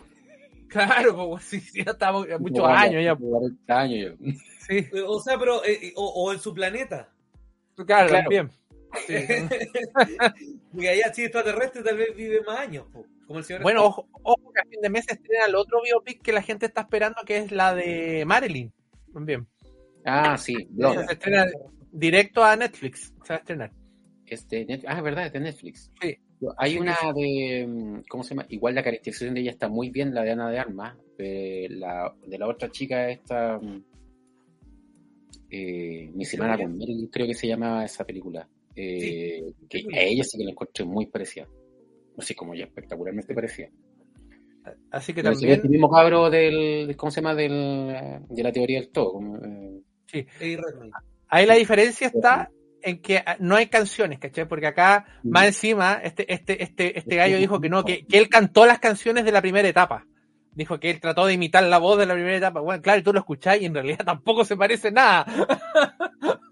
Claro, pues sí, sí, ya estaba muchos como años ya. 40 años ya. Sí, O sea, pero, eh, eh, o, o en su planeta. claro, Claro. también. Sí. Porque allá, si extraterrestre, tal vez vive más años. po, como el señor Bueno, ojo, ojo que a fin de mes se estrena el otro biopic que la gente está esperando, que es la de Marilyn. También. Ah, sí, Blonde. Se estrena directo a Netflix. Se va a estrenar. Este, ah, es verdad, es de Netflix. Sí. Hay Sí, una de, mm, ¿cómo se llama? Igual la caracterización de ella está muy bien, la de Ana de Armas, de la, de la otra chica esta, mm, eh, Mi semana con Marilyn, creo que se llama esa película. Eh, que Sí. a ella sí que la encontré muy parecida. Así como ya espectacularmente parecida. Así que sí, también. este mismo cabro del, ¿cómo se llama? Del, eh, de la teoría del todo. eh, Redmayne. Ahí la diferencia está en que ah, no hay canciones, ¿cachai? Porque acá, más encima, este, este, este, este gallo dijo que no, que, que él cantó las canciones de la primera etapa. Dijo que él trató de imitar la voz de la primera etapa. Bueno, claro, tú lo escuchás y en realidad tampoco se parece nada.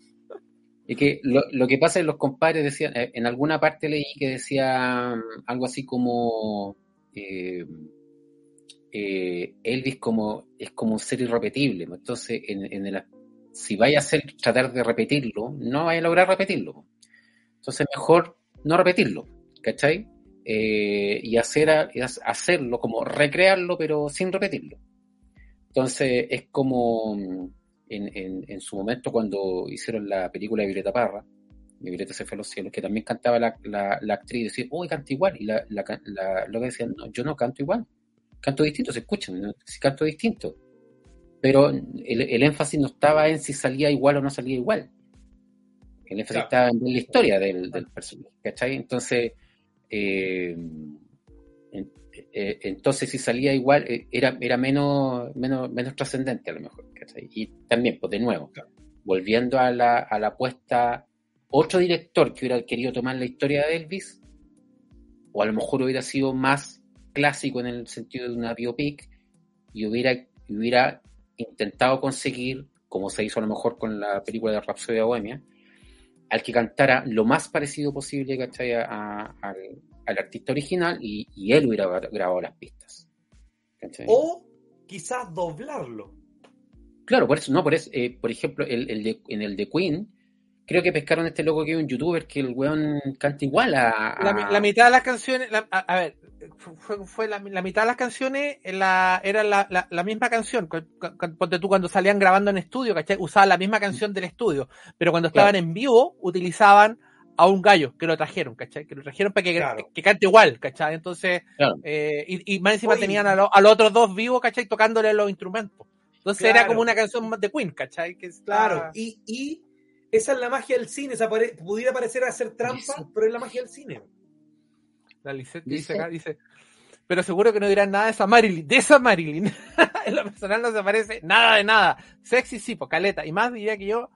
Es que lo, lo que pasa es los compadres decían, eh, en alguna parte leí que decía mm, algo así como eh, eh, Elvis como es como un ser irrepetible. Entonces, en, en el- si vaya a hacer, tratar de repetirlo, no vaya a lograr repetirlo. Entonces, mejor no repetirlo, ¿cachai? Eh, y hacer hacerlo como recrearlo, pero sin repetirlo. Entonces, es como mm, en, en, su momento cuando hicieron la película de Violeta Parra, de Violeta se fue a los cielos, que también cantaba la, la, actriz y decía, uy, canta igual. Y la, la, lo que decían, no, yo no canto igual, canto distinto, se escuchan, si canto distinto. Pero el, énfasis no estaba en si salía igual o no salía igual. El énfasis estaba en la historia del, del personaje, ¿cachai? Entonces, eh, eh, entonces si salía igual eh, era, era menos, menos, menos trascendente a lo mejor. Y también, pues de nuevo, volviendo a la, a la apuesta, otro director que hubiera querido tomar la historia de Elvis, o a lo mejor hubiera sido más clásico en el sentido de una biopic, y hubiera, hubiera intentado conseguir, como se hizo a lo mejor con la película de Rhapsody Bohemia, al que cantara lo más parecido posible ¿cachai? A, al, al artista original y, y, él hubiera grabado las pistas. O quizás doblarlo. Claro, por eso, no, por eso, eh, por ejemplo, el, el de, en el de Queen, creo que pescaron este loco que es un youtuber que el weón canta igual a. La, mitad de las canciones, a, ver, fue, fue la, mitad de las canciones la, era la, la, misma canción. Ponte tú cuando salían grabando en estudio, ¿cachai? Usaban la misma canción del estudio, pero cuando estaban en vivo utilizaban a un gallo que lo trajeron, ¿cachai? Que lo trajeron para que, que, cante igual, ¿cachai? Entonces, eh, y, y, más encima tenían a, a, los otros dos vivos, ¿cachai? Tocándole los instrumentos. Entonces era como una canción de Queen, ¿cachai? Que Claro, y, y esa es la magia del cine, esa pudiera parecer hacer trampa, pero es la magia del cine. La Lisette dice acá, dice, pero seguro que no dirán nada de esa Marilyn, de esa Marilyn. en lo personal no se parece nada de nada. Sexy sí, po, caleta, y más diría que yo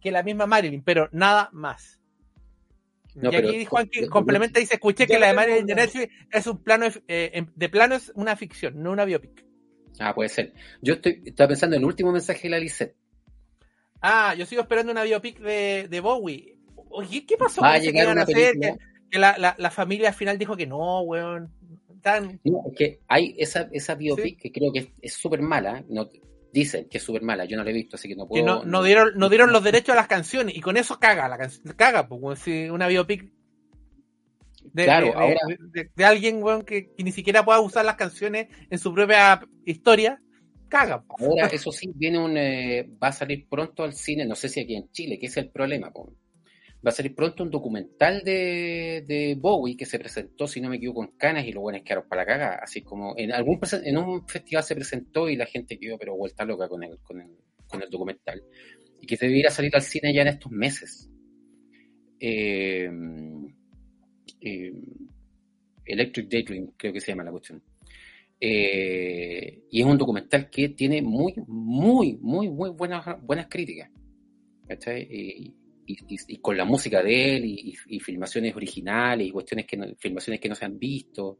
que la misma Marilyn, pero nada más y aquí Juan complementa y dice, escuché que la de Marilyn de Netflix es un plano, eh, de plano es una ficción, no una biopic. Ah, puede ser. Yo estoy, estaba pensando en el último mensaje de la Lisette. Ah, yo sigo esperando una biopic de, de Bowie. Oye, ¿qué pasó? Va a llegar una hacer? Que, la, la, la, familia al final dijo que no, weón. Tan... No, es que hay esa, esa biopic que creo que es súper mala. No, Dicen que es súper mala, yo no la he visto, así que no puedo. Que no, dieron, no dieron los derechos a las canciones y con eso caga, la canción, caga, pues, si una biopic de, claro, ahora... de, alguien que, ni siquiera pueda usar las canciones en su propia historia, caga. Ahora, eso sí, viene un, eh, va a salir pronto al cine, no sé si aquí en Chile, que es el problema. Pues va a salir pronto un documental de, de, Bowie que se presentó, si no me equivoco, en Canas y los buenos quedaron para la caga. Así como en algún en un festival se presentó y la gente quedó pero vuelta loca con el, con el, con el documental. Y que debiera salir al cine ya en estos meses. Eh, eh, Electric Daydream, creo que se llama la cuestión. Eh, y es un documental que tiene muy, muy, muy, muy buenas, buenas críticas. Y, y, con la música de él y, filmaciones originales y cuestiones que no, filmaciones que no se han visto.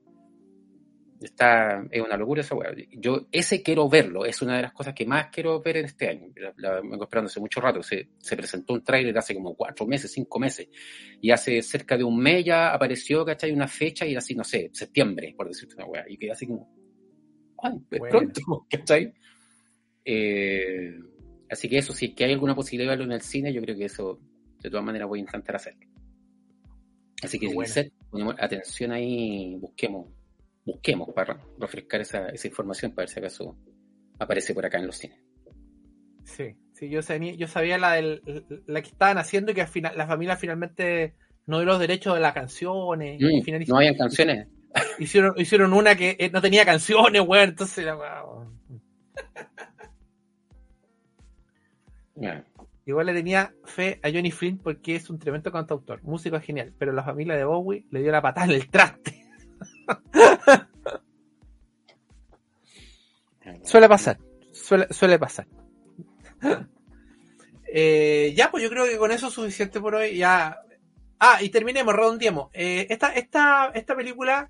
Está, es una locura esa weá. Yo ese quiero verlo, es una de las cosas que más quiero ver en este año. La, vengo esperando hace mucho rato. Se, se presentó un tráiler hace como cuatro meses, cinco meses. Y hace cerca de un mes ya apareció, ¿cachai? Una fecha y así, no sé, septiembre, por decirte una weá. Y quedé así como, ay, pronto, ¿cachai? Eh, así que eso, si que hay alguna posibilidad de verlo en el cine, yo creo que eso de todas maneras voy a intentar hacerlo. Así que, ponemos atención ahí, busquemos, busquemos para refrescar esa, esa información para ver si acaso aparece por acá en los cines. Sí, sí, yo sabía, yo sabía la, del, la que estaban haciendo y que al final, la familia finalmente no dio los derechos de las canciones. Mm, no había canciones. Hicieron, hicieron una que eh, no tenía canciones, weón, entonces Igual le tenía fe a Johnny Flynn porque es un tremendo cantautor, músico genial, pero la familia de Bowie le dio la patada en el traste. suele pasar, suele, pasar. Eh, ya, pues yo creo que con eso es suficiente por hoy. Ya. Ah, y terminemos, redondeemos. Eh, esta, esta, esta película,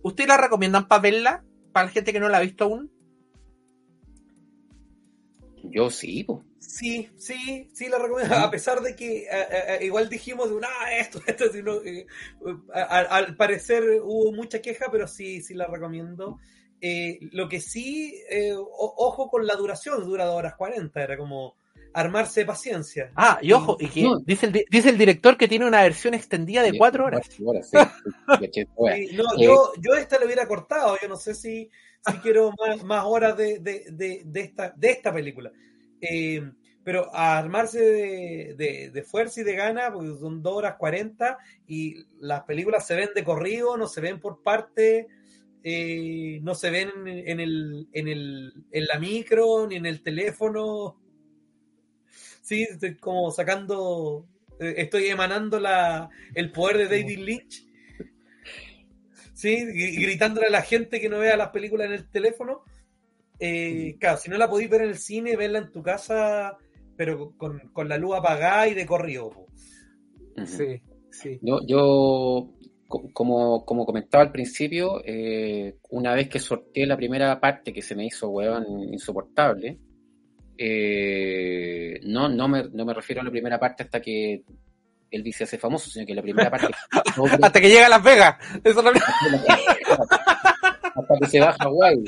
¿ustedes la recomiendan para verla? Para la gente que no la ha visto aún. Yo sí, pues. Sí, sí, sí la recomiendo, a pesar de que eh, eh, eh, igual dijimos de un, ah, esto, esto, sino, al parecer hubo mucha queja, pero sí, sí la recomiendo. lo que sí, ojo con la duración, dura dos horas 40, era como armarse de paciencia. Ah, y ojo, y que dice, el, dice el director que tiene una versión extendida de cuatro horas. no, yo, yo esta lo hubiera cortado, yo no sé si, si quiero más, más horas de, de, de, esta, de esta película. Eh, pero a armarse de, fuerza y de gana, porque son dos horas 40 y las películas se ven de corrido, no se ven por parte, eh, no se ven en, en, el, en, el, en la micro ni en el teléfono. Sí, estoy como sacando, eh, estoy emanando la, el poder de David Lynch. Sí, y gritándole a la gente que no vea las películas en el teléfono. Eh, claro, si no la podéis ver en el cine, verla en tu casa pero con, con la luz apagada y de corrido. Sí, sí. Yo, yo como, como comentaba al principio, eh, una vez que sorteé la primera parte que se me hizo, weón, insoportable, eh, no, no, me, no me refiero a la primera parte hasta que Elvis se hace famoso, sino que la primera parte... hasta que llega a Las Vegas. Eso no... hasta que se va a Hawái.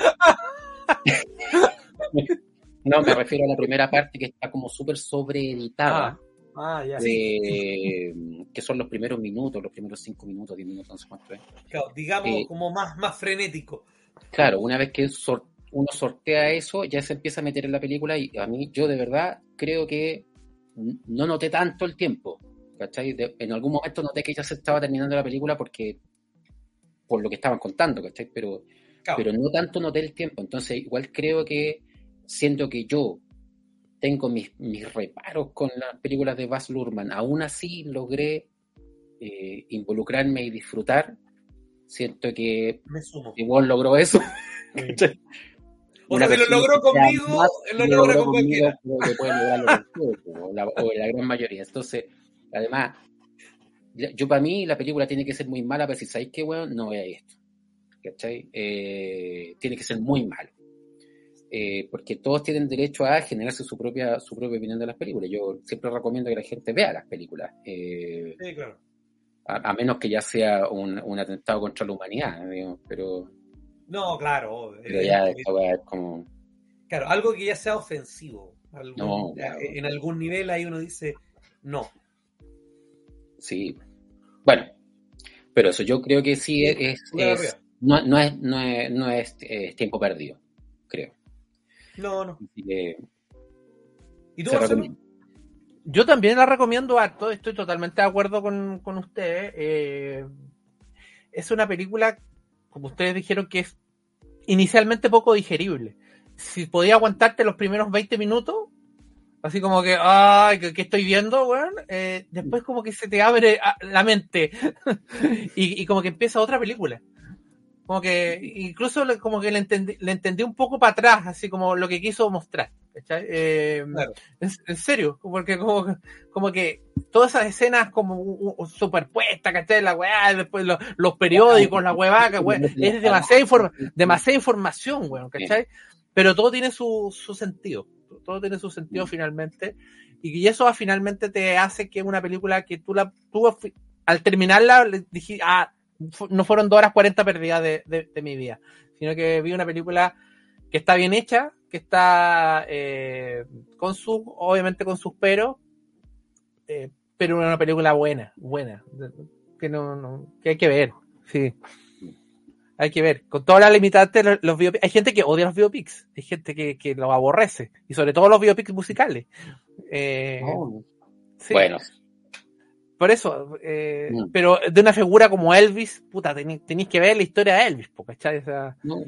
No, me refiero a la primera parte que está como súper sobreeditada. Ah, ah, ya, de, que son los primeros minutos, los primeros cinco minutos, diez minutos, no sé cuánto es. Claro, digamos eh, como más, más frenético. Claro, una vez que uno sortea eso, ya se empieza a meter en la película y a mí, yo de verdad creo que no noté tanto el tiempo. ¿Cachai? De, en algún momento noté que ya se estaba terminando la película porque por lo que estaban contando, ¿cachai? Pero, claro. pero no tanto noté el tiempo. Entonces, igual creo que siento que yo tengo mis, mis reparos con las películas de Baz Luhrmann, aún así logré eh, involucrarme y disfrutar. Siento que igual logró eso. Sí. o sea, si lo logró conmigo, lo logra con cualquiera. Que puede lograrlo o, la, o la gran mayoría. Entonces, además, yo para mí la película tiene que ser muy mala, pero si sabéis que, bueno, no veáis esto. ¿Cachai? Eh, tiene que ser muy malo. Eh, porque todos tienen derecho a generarse su propia, su propia opinión de las películas. Yo siempre recomiendo que la gente vea las películas. Eh, sí, claro. a, a, menos que ya sea un, un atentado contra la humanidad, digamos, pero... No, claro. Pero ya es como... Claro, algo que ya sea ofensivo. Algún, no, claro. En algún nivel ahí uno dice, no. Sí. Bueno, pero eso yo creo que sí es no, no, es, no, es, no es, es tiempo perdido, creo. No, no. ¿Y tú? Yo también la recomiendo harto, estoy totalmente de acuerdo con, con ustedes. Eh, es una película, como ustedes dijeron, que es inicialmente poco digerible. Si podía aguantarte los primeros 20 minutos, así como que, ay, ¿qué, qué estoy viendo, weón? Eh, después como que se te abre la mente y, y como que empieza otra película como que incluso le, como que le entendí, le entendí un poco para atrás, así como lo que quiso mostrar. Eh, claro. en, en, serio, porque como, como que todas esas escenas como superpuestas, ¿cachai? La weá, después los, los periódicos, la huevaca, weá, es demasiada, inform demasiada información, weón, ¿cachai? Pero todo tiene su, su sentido, todo tiene su sentido finalmente, y eso finalmente te hace que una película que tú la, tú al terminarla, dijiste, ah, no fueron dos horas 40 perdidas de, de, de, mi vida, sino que vi una película que está bien hecha, que está eh, con su, obviamente con sus peros, eh, pero una película buena, buena, que no, no, que hay que ver, sí. Hay que ver, con todas las limitantes, los, los biopics, hay gente que odia los biopics, hay gente que, que los aborrece, y sobre todo los biopics musicales. Eh, oh. sí. Bueno, por eso, eh, mm. pero de una figura como Elvis, puta, tenéis, que ver la historia de Elvis, ¿cachai? O sea, no.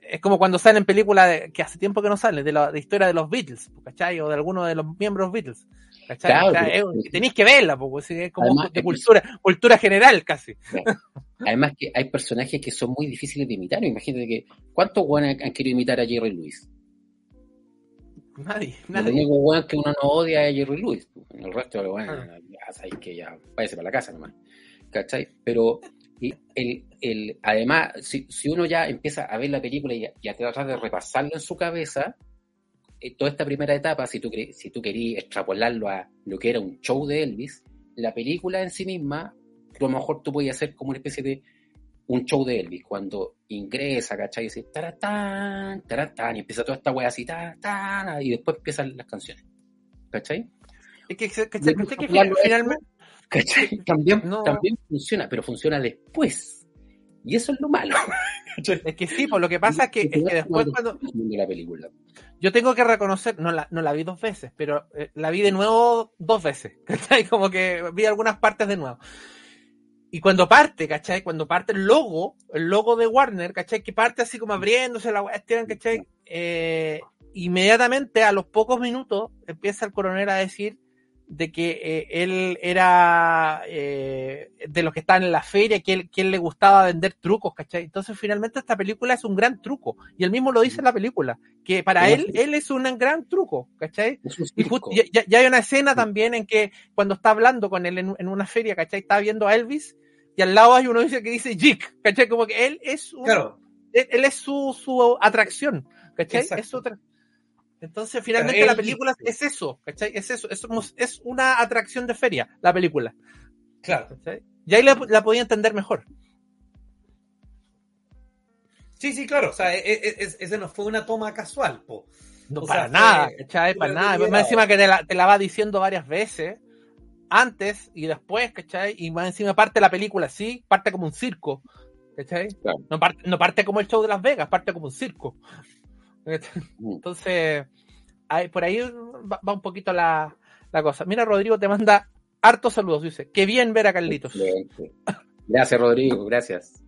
Es como cuando salen películas de, que hace tiempo que no salen, de la de historia de los Beatles, ¿cachai? O de alguno de los miembros Beatles. ¿cachai? Claro, o sea, es, tenéis que verla, porque es como Además, de cultura, cultura general casi. Claro. Además que hay personajes que son muy difíciles de imitar. Imagínate que, ¿cuántos han querido imitar a Jerry Lewis? Nadie, nadie. Lo único bueno que uno no odia es Jerry Lewis. El resto, bueno, ah. ya sabéis que ya váyase para la casa nomás. ¿Cachai? Pero el, el, además, si, si, uno ya empieza a ver la película y a, y a tratar de repasarlo en su cabeza, eh, toda esta primera etapa, si tú, si tú querías extrapolarlo a lo que era un show de Elvis, la película en sí misma, a lo mejor tú podías hacer como una especie de un show de Elvis, cuando ingresa, ¿cachai? Y dice, taratán, taratán, y empieza toda esta wea así, taratán, y después empiezan las canciones, ¿cachai? Es que, que, que finalmente... ¿cachai? También, no. también funciona, pero funciona después. Y eso es lo malo. Es que sí, pues lo que pasa es que, es que después cuando... La película. Yo tengo que reconocer, no la, no la vi dos veces, pero eh, la vi de nuevo dos veces, ¿cachai? Como que vi algunas partes de nuevo. Y cuando parte, ¿cachai? Cuando parte el logo, el logo de Warner, ¿cachai? Que parte así como abriéndose la cuestión, ¿cachai? Eh, inmediatamente, a los pocos minutos, empieza el coronel a decir de que eh, él era eh, de los que estaban en la feria, que él, que él le gustaba vender trucos, ¿cachai? Entonces finalmente esta película es un gran truco, y él mismo lo dice en la película, que para él, él es un gran truco, ¿cachai? Y ya, ya, hay una escena también en que cuando está hablando con él en, una feria, ¿cachai? Está viendo a Elvis, y al lado hay uno que dice Jig, ¿cachai? Como que él es un, él, es su, su atracción, ¿cachai? Es su entonces, finalmente la película es eso, ¿cachai? Es eso, es, es una atracción de feria, la película. Claro. ¿cachai? Y ahí la, podía entender mejor. Sí, sí, claro. O sea, e, e, e, ese no fue una toma casual, po. No, para nada, ¿cachai? Para nada. Más encima que te la, te la, va diciendo varias veces, antes y después, ¿cachai? Y más encima parte la película, sí, parte como un circo, ¿cachai? No, parte, no parte como el show de Las Vegas, parte como un circo. Mm. Entonces, por ahí va, un poquito la, cosa. Mira, Rodrigo te manda hartos saludos, dice. Qué bien ver a Carlitos. Gracias, Rodrigo, gracias.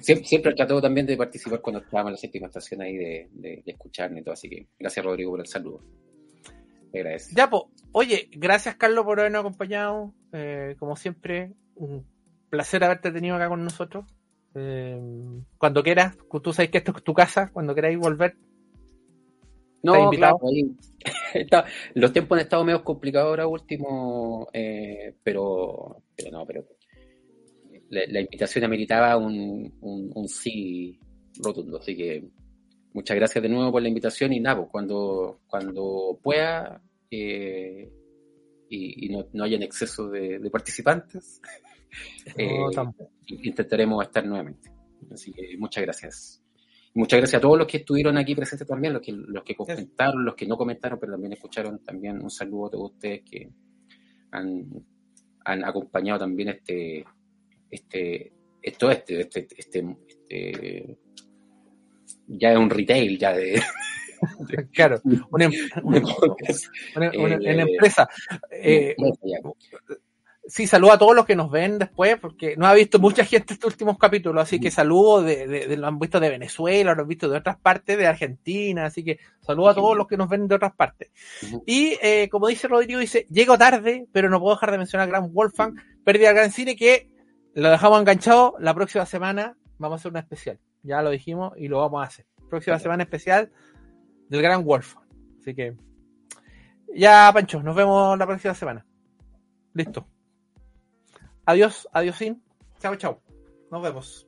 Siempre, siempre tratado también de participar cuando estábamos en la séptima estación ahí, de, de, escucharme y todo. Así que gracias, Rodrigo, por el saludo. Gracias. Ya, pues, oye, gracias, Carlos, por habernos acompañado. Eh, como siempre, un placer haberte tenido acá con nosotros. Eh, cuando quieras, tú sabes que esto es tu casa, cuando queráis volver. No, claro, los tiempos han estado medio complicados ahora último, eh, pero, pero no, pero la, invitación ameritaba un, un, sí rotundo, así que muchas gracias de nuevo por la invitación y nada, pues, cuando, cuando pueda eh, y, no, no haya en exceso de, de participantes, eh, intentaremos estar nuevamente. Así que muchas gracias. Muchas gracias a todos los que estuvieron aquí presentes también, los que, los que comentaron, los que no comentaron, pero también escucharon también un saludo a todos ustedes que han, han acompañado también este, este, esto, este, este, este, este ya es un retail ya de, claro, una, em, empresa. Eh, sí, saludo a todos los que nos ven después, porque no ha visto mucha gente estos últimos capítulos, así que saludo de, lo han visto de Venezuela, lo han visto de otras partes de Argentina, así que saludo a todos los que nos ven de otras partes. Y eh, como dice Rodrigo, dice, llego tarde, pero no puedo dejar de mencionar a Gran Wolfgang, Pérdida al Gran Cine, que lo dejamos enganchado, la próxima semana vamos a hacer una especial, ya lo dijimos y lo vamos a hacer. Próxima semana especial del Gran Wolfgang. Así que, ya Pancho, nos vemos la próxima semana. Listo. Adiós, adiós, sin. Chao, chao. Nos vemos.